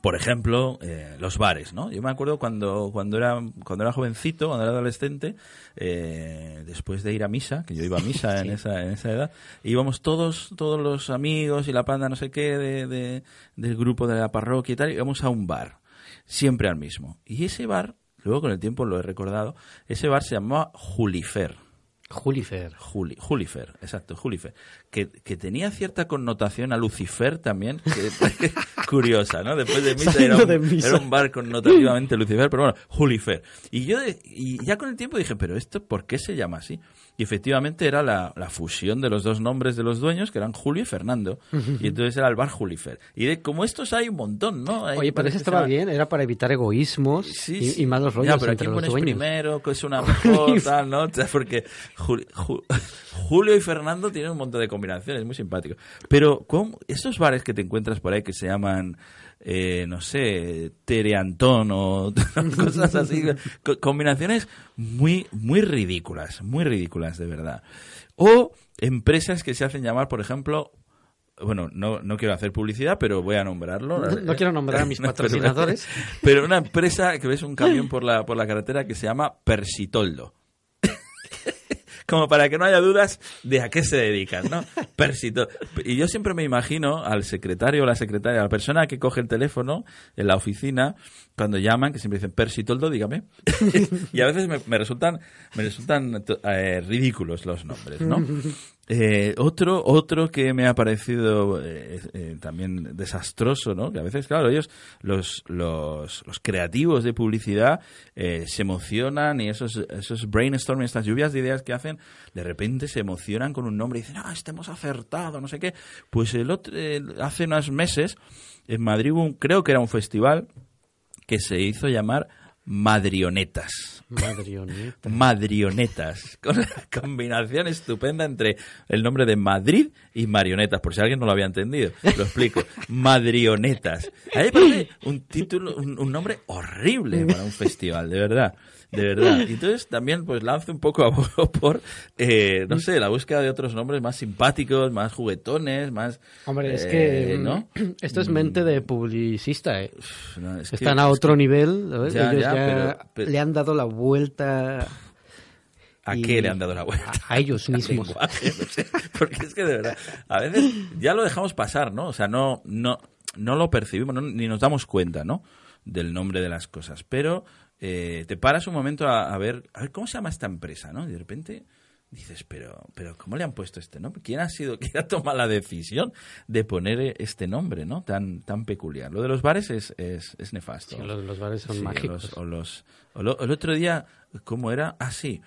por ejemplo, eh, los bares, ¿no? Yo me acuerdo cuando, cuando, era, cuando era jovencito, cuando era adolescente, eh, después de ir a misa, que yo iba a misa en, esa, en esa edad, íbamos todos, todos los amigos y la panda no sé qué de, de- del grupo de la parroquia y tal, íbamos a un bar, siempre al mismo. Y ese bar, luego con el tiempo lo he recordado, ese bar se llamaba Julifer. Julifer. Juli, Julifer, exacto, Julifer, que, que tenía cierta connotación a Lucifer también, que, curiosa, ¿no? Después de misa, era un, de misa. era un bar connotativamente Lucifer, pero bueno, Julifer. Y yo de- y ya con el tiempo dije, pero esto, ¿por qué se llama así? Y efectivamente era la, la fusión de los dos nombres de los dueños, que eran Julio y Fernando, y entonces era el bar Julifer. Y de, como estos hay un montón, ¿no? Hay Oye, pero eso estaba bien, era para evitar egoísmos Sí, y, sí. y malos Ya, rollos pero entre ¿quién los pones dueños. primero? Que es una mejor, tal, ¿no? O sea, Porque Jul- Ju- Julio y Fernando tienen un montón de combinaciones, muy simpáticos. Pero ¿cómo? estos bares que te encuentras por ahí que se llaman, eh, no sé, Tere Antón o cosas así, co- combinaciones muy, muy ridículas, muy ridículas, de verdad. O empresas que se hacen llamar, por ejemplo, bueno, no, no quiero hacer publicidad, pero voy a nombrarlo. No- no quiero nombrar a mis No, pero- patrocinadores. Pero, una empresa que ves un camión por la, por la carretera que se llama Persitoldo. Como para que no haya dudas de a qué se dedican, ¿no? Persitoldo. Y yo siempre me imagino al secretario o la secretaria, la persona que coge el teléfono en la oficina, cuando llaman, que siempre dicen Persitoldo, dígame. y a veces me, me resultan, me resultan eh, ridículos los nombres, ¿no? Eh, otro, otro que me ha parecido eh, también desastroso, ¿no? Que a veces, claro, ellos, los, los, los creativos de publicidad, se emocionan y esos, esos brainstorming, estas lluvias de ideas que hacen, de repente se emocionan con un nombre y dicen, ah, este hemos acertado, no sé qué. Pues el otro, hace unos meses, en Madrid hubo un- creo que era un festival que se hizo llamar Madrionetas. Madrioneta. Madrionetas, con la combinación estupenda entre el nombre de Madrid y marionetas, por si alguien no lo había entendido, lo explico. Madrionetas. A mí me parece un título, un, un nombre horrible para un festival, de verdad, de verdad. Y entonces también pues lanzo un poco a por, eh, no sé, la búsqueda de otros nombres más simpáticos, más juguetones, más... Hombre, es eh, que ¿no? mm, esto es mente de publicista, ¿eh? No, es que- Están a es otro que- nivel, ¿sabes? Ya, ellos ya, ya, pero- pero- le han dado la vuelta ¿A qué le han dado la vuelta? a ellos mismos. lenguaje, no sé, porque es que de verdad, a veces ya lo dejamos pasar, ¿no? O sea, no, no, no lo percibimos, no- ni nos damos cuenta, ¿no? Del nombre de las cosas. Pero eh, te paras un momento a, a ver, a ver cómo se llama esta empresa, ¿no? Y de repente dices, pero, pero ¿cómo le han puesto este nombre? ¿Quién ha sido, quién ha tomado la decisión de poner eh, este nombre, ¿no? Tan, tan peculiar. Lo de los bares es, es, es nefasto. Sí, los, los bares son Sí, mágicos. los- o los- o lo- el otro día, ¿cómo era? Ah, sí.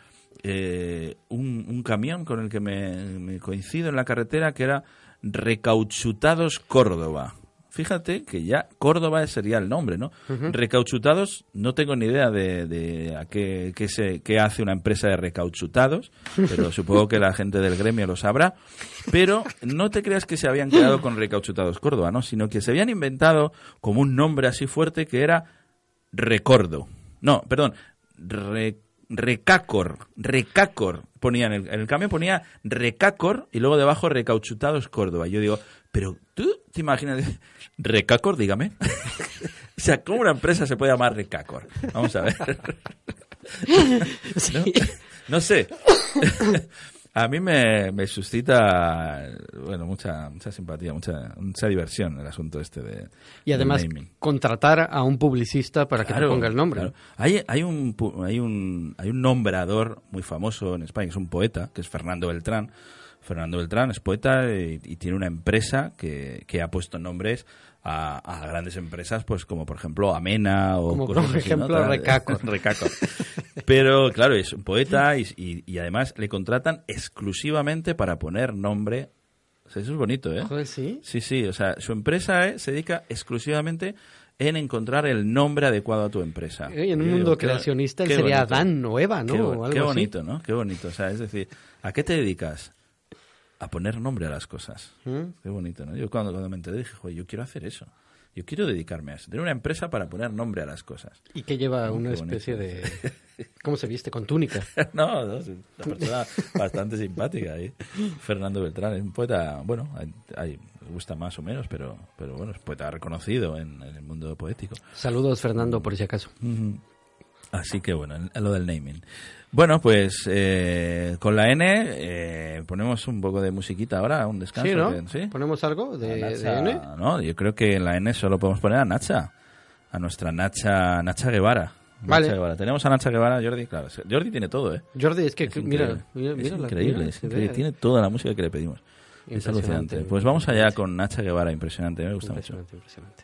eh, un, un camión con el que me, me coincido en la carretera que era Recauchutados Córdoba. Fíjate que ya Córdoba sería el nombre, ¿no? Recauchutados, no tengo ni idea de, de a qué, qué se, qué hace una empresa de recauchutados, pero supongo que la gente del gremio lo sabrá. Pero no te creas que se habían quedado con Recauchutados Córdoba, ¿no? Sino que se habían inventado como un nombre así fuerte que era Recordo. No, perdón, Re- Recacor, Recacor. Ponían en el, en el cambio ponía Recacor y luego debajo Recauchutados Córdoba. Yo digo, pero tú te imaginas, Recacor, dígame. o sea, ¿cómo una empresa se puede llamar Recacor? Vamos a ver. ¿No? No sé. A mí me, me suscita, bueno, mucha, mucha simpatía, mucha, mucha diversión el asunto este de Y además, naming. contratar a un publicista para que te Claro, ponga el nombre. claro. Hay, hay, un, pu- hay, un, hay un nombrador muy famoso en España, que es un poeta, que es Fernando Beltrán. Fernando Beltrán es poeta y, y tiene una empresa que, que ha puesto nombres a, a grandes empresas, pues como por ejemplo Amena o Como por cosas así, ¿no? ejemplo Recacor. Recacor. Pero claro, es un poeta y, y- y además le contratan exclusivamente para poner nombre. O sea, eso es bonito, ¿eh? Joder, sí. Sí, sí, o sea, su empresa eh, se dedica exclusivamente en encontrar el nombre adecuado a tu empresa. Y en un mundo digo, qué- creacionista él qué sería bonito. Dan o Eva, ¿no? Qué, O bo- algo qué así. bonito, ¿no? Qué bonito. O sea, es decir, ¿a qué te dedicas? A poner nombre a las cosas. ¿Mm? Qué bonito, ¿no? Yo cuando, cuando me enteré dije, joder, yo quiero hacer eso. Yo quiero dedicarme a eso. Tener una empresa para poner nombre a las cosas. Y que lleva Oh, una qué especie de, ¿Cómo se viste? Con túnica. no, no, es una persona bastante simpática. ahí. Fernando Beltrán es un poeta, bueno, hay, hay- gusta más o menos, pero, pero bueno, es poeta reconocido en, en el mundo poético. Saludos, Fernando, por si acaso. Así que bueno, en- en lo del naming. Bueno, pues eh, con la N eh, ponemos un poco de musiquita ahora, un descanso. Sí, ¿no? que- ¿sí? ¿Ponemos algo de, de Nacha- N? No, yo creo que en la N solo podemos poner a Nacha, a nuestra Nacha, Nacha Guevara. Nacha Vale. Guevara. Tenemos a Nacha Guevara, Jordi, claro. Jordi tiene todo, ¿eh? Jordi, es que, Es que- mira, mira, es la- increíble, es increíble. Tiene toda la música que le pedimos. Es Impresionante, alucinante. Pues vamos allá impresionante. con Nacha Guevara, impresionante, me gusta mucho. Impresionante,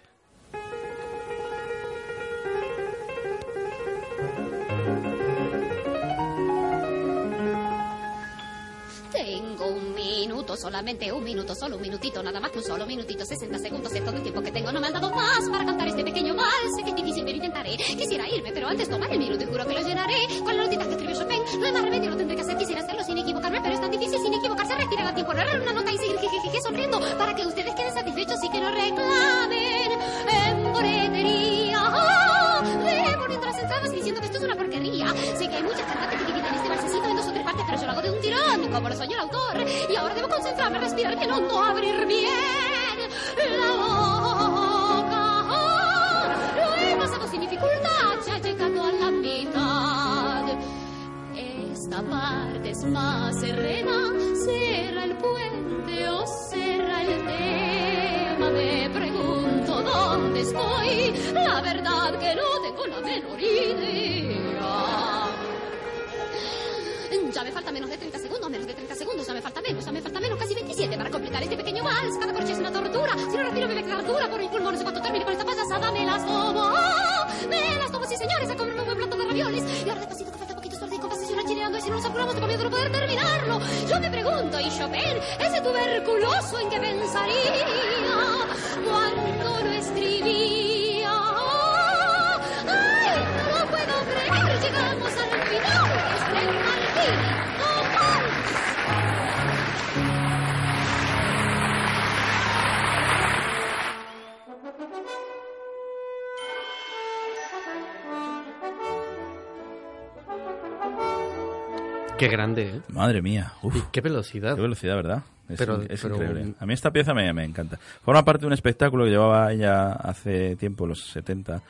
solamente un minuto, solo un minutito, nada más que un solo minutito, 60 segundos es todo el tiempo que tengo. No me han dado más para cantar este pequeño vals. Sé que es difícil, pero intentaré. Quisiera irme, pero antes tomar el minuto y juro que lo llenaré. Con la notita que escribió Chopin, no hay más remedio, lo tendré que hacer. Quisiera hacerlo sin equivocarme, pero es tan difícil sin equivocarse. Respirar a tiempo, real una nota y seguir jejeje sonriendo para que ustedes queden satisfechos y que no reclamen en boletería. Ah, de poniendo las entradas y diciendo que esto es una porquería. Sé que hay muchas cantantes como lo soñó el autor. Y ahora debo concentrarme, respirar bien hondo, abrir bien la boca. Lo he pasado sin dificultad, ya he llegado a la mitad. Esta parte es más serena, será el puente o será el tema. Me pregunto dónde estoy, la verdad que no tengo la menor idea. Me falta menos de 30 segundos, menos de 30 segundos, ya me falta menos, ya me falta menos, casi 27 para completar este pequeño vals. Cada corche es una tortura, si no respiro me quedar dura por mi pulmón, no sé cuánto termine con esta payasada, me las tomo. Me las tomo, sí señores, a comerme un buen plato de ravioles. Y ahora despacito que falta poquito, suerte y conversación chileando, y si no nos apuramos tengo miedo de no poder terminarlo. Yo me pregunto, ¿y Chopin, ese tuberculoso en qué pensaría cuando lo escribía? Llegamos al final. Qué grande, ¿eh? Madre mía, uf, Y qué velocidad. qué velocidad, ¿verdad? Es, Pero- es pero- increíble. A mí esta pieza me, me encanta. Forma parte de un espectáculo que llevaba ella hace tiempo, los 70,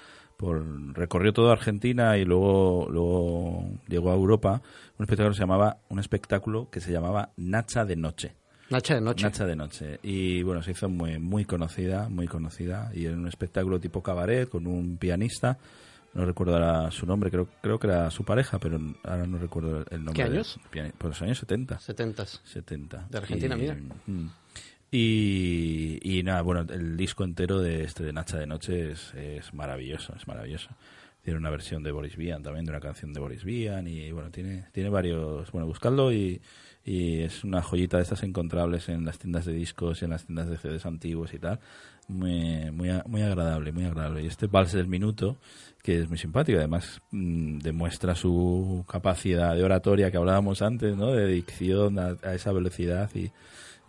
por recorrió toda Argentina y luego, luego llegó a Europa. Un espectáculo que se llamaba, un espectáculo que se llamaba Nacha de Noche. Nacha de noche. Nacha de Noche. Y bueno, se hizo muy, muy conocida, muy conocida. Y en un espectáculo tipo cabaret con un pianista. No recuerdo ahora su nombre, creo, creo que era su pareja, pero ahora no recuerdo el- nombre. ¿Qué años? Por los años 70. 70. 70. De Argentina, Y- mira. mm. Y, y nada, bueno, el disco entero de este de Nacha de Noche es, es maravilloso, es maravilloso. Tiene una versión de Boris Vian también, de una canción de Boris Vian, y bueno, tiene, tiene varios, bueno, buscadlo y, y es una joyita de estas encontrables en las tiendas de discos y en las tiendas de CDs antiguos y tal. Muy, muy, muy agradable, muy agradable. Y este vals del minuto, que es muy simpático, además mm, demuestra su capacidad de oratoria que hablábamos antes, ¿no? De dicción a, a esa velocidad y...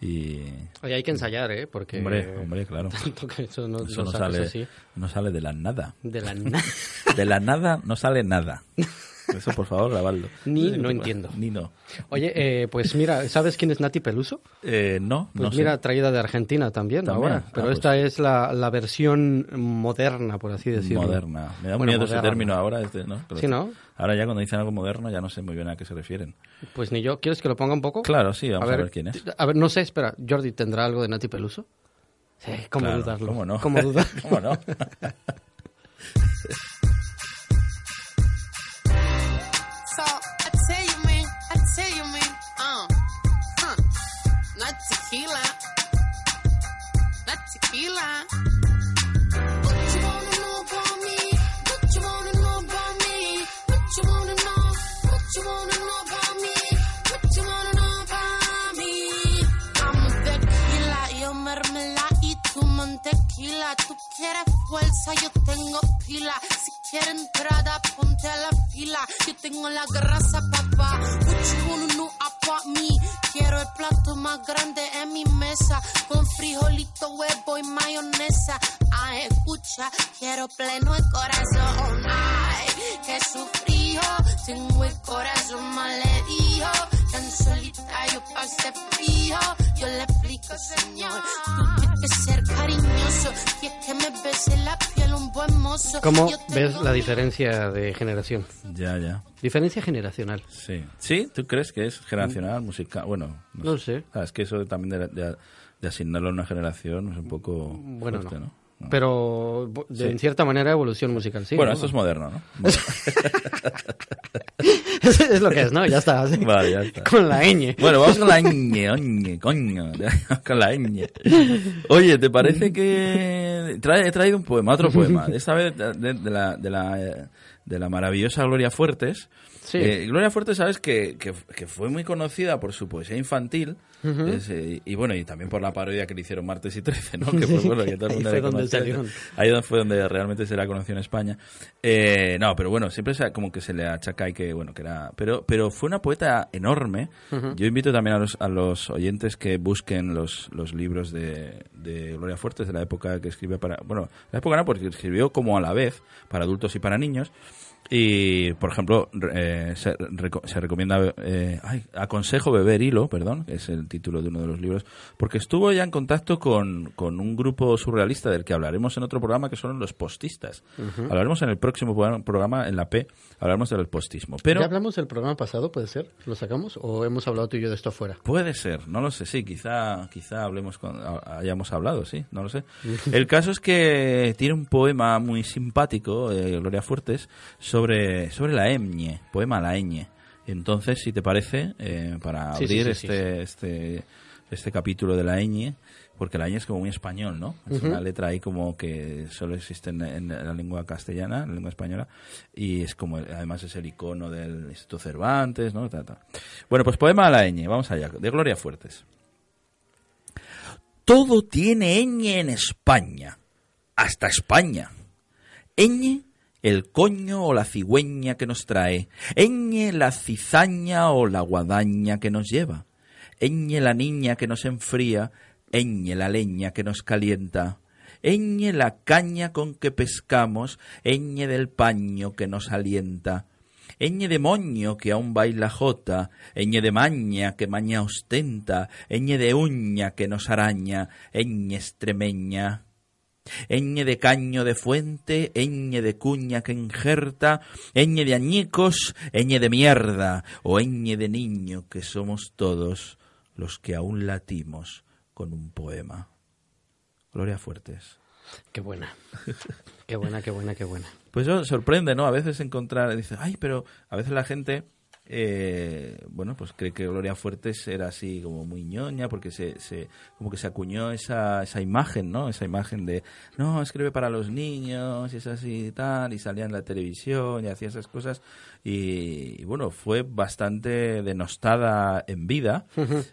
y Oye, hay que ensayar, ¿eh? Porque... hombre, hombre, claro. Tanto que eso no, Eso no sale, así. no sale de la nada. De la nada. De la nada no sale nada. Eso, por favor, grabadlo. Ni sé no entiendo. Ni no. Oye, eh, pues mira, ¿sabes quién es Nati Peluso? Eh, no, Pues no sé. mira, traída de Argentina también, También. ahora. Ah, Pero pues. esta es la, la versión moderna, por así decirlo. Moderna. Me da Bueno, miedo ese moderna. término ahora. Este, ¿no? Sí, ¿no? Ahora ya cuando dicen algo moderno ya no sé muy bien a qué se refieren. Pues ni yo. ¿Quieres que lo ponga un poco? Claro, sí, vamos a ver, quién es. A ver, no sé, espera. Jordi, ¿tendrá algo de Nati Peluso? Sí, ¿cómo Claro, dudarlo? ¿Cómo no? ¿Cómo dudar? ¿Cómo no? tequila, tequila. What you wanna know about me? What you wanna know about me? What you wanna know? What you wanna know about me? What you wanna know about me? I'm tequila, yo y tú. Tú quieres fuerza, yo tengo pila. Si quieres entrada, ponte a la fila. Yo tengo la grasa, plato más grande en mi mesa. Con frijolito, huevo y mayonesa. Ay, escucha, quiero pleno el corazón. Ay, que sufrí fijo. Tengo el corazón malherido. Tan solita yo pasé fijo. Yo le explico, señor. Tú que ser cariñoso. Y es que me bese la piel un buen mozo. ¿Cómo ves la diferencia de generación? Ya, ya. Diferencia generacional. Sí. ¿Sí? ¿Tú crees que es generacional, musical? Bueno, No lo sé. Ah, es que eso también de, de- de asignarlo a una generación es un poco Bueno, fuerte, no. ¿no? Pero de- Sí. en cierta manera evolución musical, sí. bueno, ¿no? esto es moderno, ¿no? es, es lo que es, ¿no? Ya está. sí. Vale, ya está. Con la ñ. Bueno, vamos con la ñ, oñe, coño, con la ñ. Oye, ¿te parece que trae- he traído un poema, otro poema? Esta vez de, de- de la, de, la, eh, de la maravillosa Gloria Fuertes. Sí. Eh, Gloria Fuertes, sabes que, que, que fue muy conocida por su poesía infantil es, eh, y bueno, y también por la parodia que le hicieron Martes y 13, ¿no? Que fue, bueno, que todo el Ahí fue donde conocía. salió. Ahí fue donde realmente se la conoció en España. Eh, no, pero bueno, siempre se- como que se le achaca y que, bueno, que era... Pero, pero fue una poeta enorme. Yo invito también a los, a los oyentes que busquen los, los libros de, de Gloria Fuertes de la época que escribió para... Bueno, la época no, porque escribió como a la vez, para adultos y para niños. Y, por ejemplo, eh, se, reco- se recomienda, eh, ay, aconsejo beber hilo, perdón, que es el título de uno de los libros, porque estuvo ya en contacto con, con un grupo surrealista del que hablaremos en otro programa, que son los postistas. Hablaremos en el próximo programa- en la P, hablaremos del postismo. Pero ¿Ya hablamos del programa pasado, puede ser? ¿Lo sacamos? ¿O hemos hablado tú y yo de esto afuera? Puede ser, no lo sé, sí, quizá, quizá hablemos con, ha- hayamos hablado, sí, no lo sé. El caso es que tiene un poema muy simpático, eh, Gloria Fuertes, sobre, sobre la Eñe, poema La Eñe. Entonces, si te parece, eh, para Sí, sí, abrir sí, este, este, este capítulo de la Eñe, porque la Eñe es como muy español, ¿no? Es una letra ahí como que solo existe en, en la lengua castellana, en la lengua española, y es como, además es el icono del Instituto Cervantes, ¿no? Ta, ta. Bueno, pues poema a la ñ, vamos allá, de Gloria Fuertes. Todo tiene ñ en España, hasta España. Ñ, el coño o la cigüeña que nos trae. Ñ, la cizaña o la guadaña que nos lleva. Ñ, la niña que nos enfría. Ñ, la leña que nos calienta. Ñ, la caña con que pescamos. Ñ, del paño que nos alienta. Ñ de moño que aún baila jota, ñ de maña que maña ostenta, ñ de uña que nos araña, ñ extremeña. Ñ de caño de fuente, ñ de cuña que injerta, ñ de añicos, ñ de mierda, o ñ de niño que somos todos los que aún latimos con un poema. Gloria Fuertes. Qué buena. Qué buena, qué buena, qué buena. Pues eso sorprende, ¿no? A veces encontrar, dice, ay, pero a veces la gente, eh, bueno, pues cree que Gloria Fuertes era así como muy ñoña, porque se, se como que se acuñó esa, esa imagen, ¿no? Esa imagen de, no, escribe para los niños, y es así y tal, y salía en la televisión y hacía esas cosas. Y, y, bueno, fue bastante denostada en vida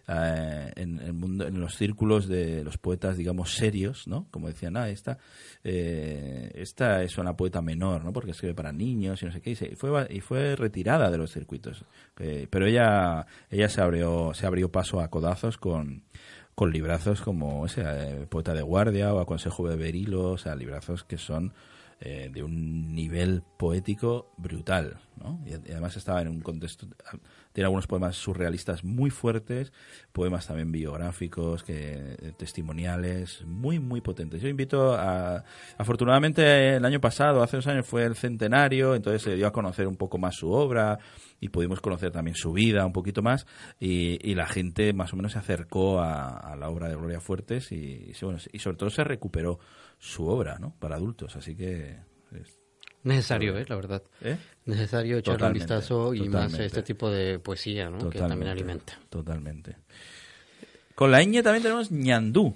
eh, en el mundo, en los círculos de los poetas, digamos, serios, ¿no? Como decían, ah, esta, eh, esta es una poeta menor, ¿no? Porque escribe para niños y no sé qué, y, se- y fue, y fue retirada de los circuitos. Eh, pero ella, ella se abrió, se abrió paso a codazos con, con librazos como ese, eh, Poeta de Guardia o Aconsejo beber hilo, o sea, librazos que son eh, de un nivel poético brutal, ¿no? Y, además estaba en un contexto... Tiene algunos poemas surrealistas muy fuertes, poemas también biográficos, que eh, testimoniales, muy, muy potentes. Yo invito a... Afortunadamente, el año pasado, hace dos años, fue el centenario, entonces se dio a conocer un poco más su obra y pudimos conocer también su vida un poquito más y, y la gente más o menos se acercó a, a la obra de Gloria Fuertes y, y, bueno, y sobre todo se recuperó su obra, ¿no? Para adultos, así que... es- Necesario, ¿eh? La verdad. ¿Eh? Necesario echarle un Totalmente, vistazo y más totalmente. este tipo de poesía, ¿no? Que también Totalmente, alimenta. Totalmente. Con la ñ también tenemos ñandú.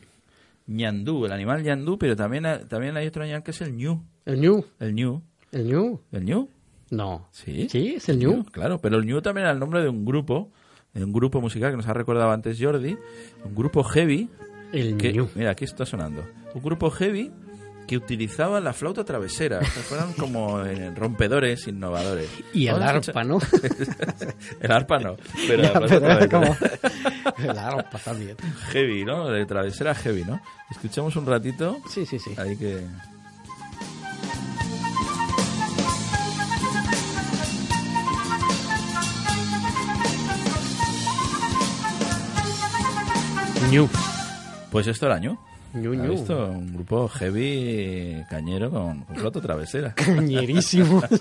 ñandú, el animal ñandú, pero también, también hay otro animal que es el ñu. ¿El ñu? El ñu. ¿El ñu? ¿El ñu? No. Sí. Sí, es el ñu. Claro, pero el ñu también era el nombre de un grupo, de un grupo musical que nos ha recordado antes Jordi, un grupo heavy. El que, ñu. Mira, aquí está sonando. Un grupo heavy que utilizaba la flauta travesera. O sea, fueron como eh, rompedores, innovadores. Y el arpa, ¿no? el arpa no, pero, ya, la pero como... el arpa también. Heavy, ¿no? De travesera heavy, ¿no? Escuchamos un ratito. Sí, sí, sí. Ahí que... New. Pues esto era. Ñu, ¿Has visto? Un grupo heavy cañero con, con travesera. Cañerísimo.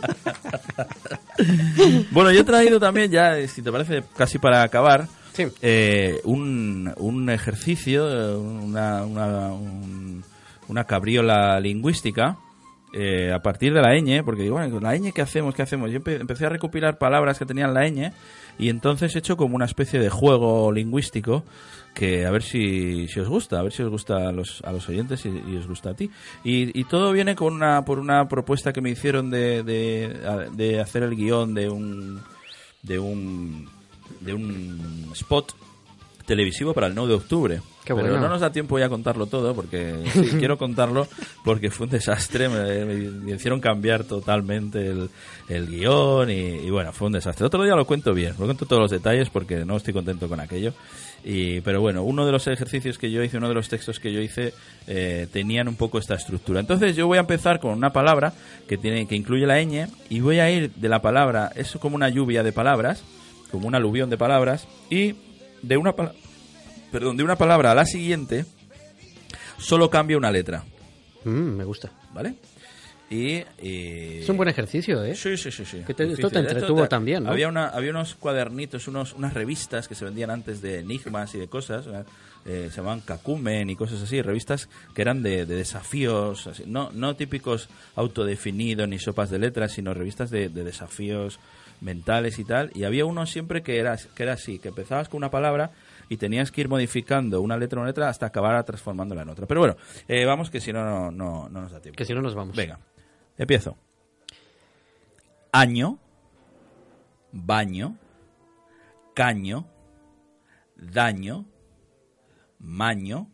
Bueno, yo he traído también, ya, si te parece, casi para acabar, Sí. eh, un, un ejercicio, una, una, un- una cabriola lingüística eh, a partir de la ñ, porque digo, bueno, la ñ, ¿qué hacemos? ¿Qué hacemos? Yo empe- empecé a recopilar palabras que tenían la ñ y entonces he hecho como una especie de juego lingüístico que a ver si, si os gusta, a ver si os gusta a los, a los oyentes y, y os gusta a ti. Y, y todo viene con una, por una propuesta que me hicieron de, de, de hacer el guion de un, de un, de un spot televisivo para el 9 de octubre. Qué Pero bueno. no nos da tiempo ya a contarlo todo porque sí, quiero contarlo porque fue un desastre. Me, me- me hicieron cambiar totalmente el, el guion y, y bueno, fue un desastre. Otro día lo cuento bien, lo cuento todos los detalles porque no estoy contento con aquello. Y, pero bueno, uno de los ejercicios que yo hice, uno de los textos que yo hice, eh, tenían un poco esta estructura. Entonces yo voy a empezar con una palabra que tiene que incluye la ñ y voy a ir de la palabra, es como una lluvia de palabras, como un aluvión de palabras y de una perdón, de una palabra a la siguiente, solo cambia una letra, Mm, me gusta. ¿vale? Y, Es un buen ejercicio, ¿eh? Sí, sí, sí, sí. Que te- esto te entretuvo también, ¿no? Había, una, había unos cuadernitos, unos, unas revistas que se vendían antes de enigmas y de cosas, eh, se llamaban Kakumen y cosas así, revistas que eran de, de desafíos, así, no, no típicos autodefinidos ni sopas de letras, sino revistas de, de desafíos mentales y tal. Y había uno siempre que era, que era así, que empezabas con una palabra y tenías que ir modificando una letra a una letra hasta acabar transformándola en otra. Pero bueno, eh, vamos que si no, no, no, no nos da tiempo. Que si no nos vamos. Venga, empiezo. Año, baño, caño, daño, maño,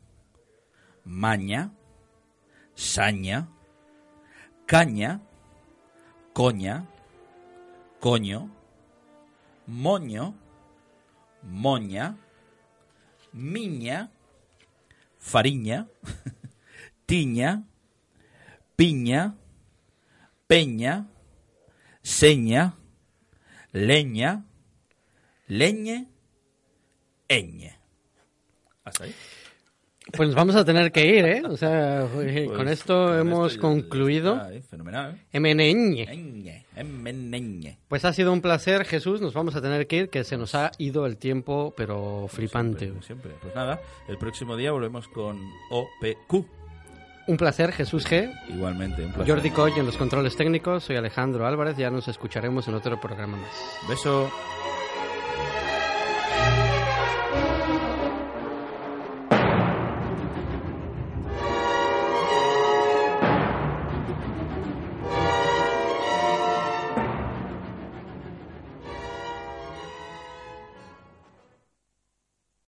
maña, saña, caña, coña, coño, moño, moña, miña, fariña, tiña, piña, peña, seña, leña, leñe, eñe. Hasta ahí. Pues nos vamos a tener que ir, ¿eh? O sea, eh, Pues, con esto hemos ya concluido. está, eh, Fenomenal. ¿eh? Emeneñe. Pues ha sido un placer, Jesús. Nos vamos a tener que ir, que se nos ha ido el tiempo, pero flipante. Siempre, siempre. Pues nada, el próximo día volvemos con OPQ. Un placer, Jesús G. Igualmente, un placer. Jordi Coy en los controles técnicos. Soy Alejandro Álvarez. Ya nos escucharemos en otro programa más. Beso.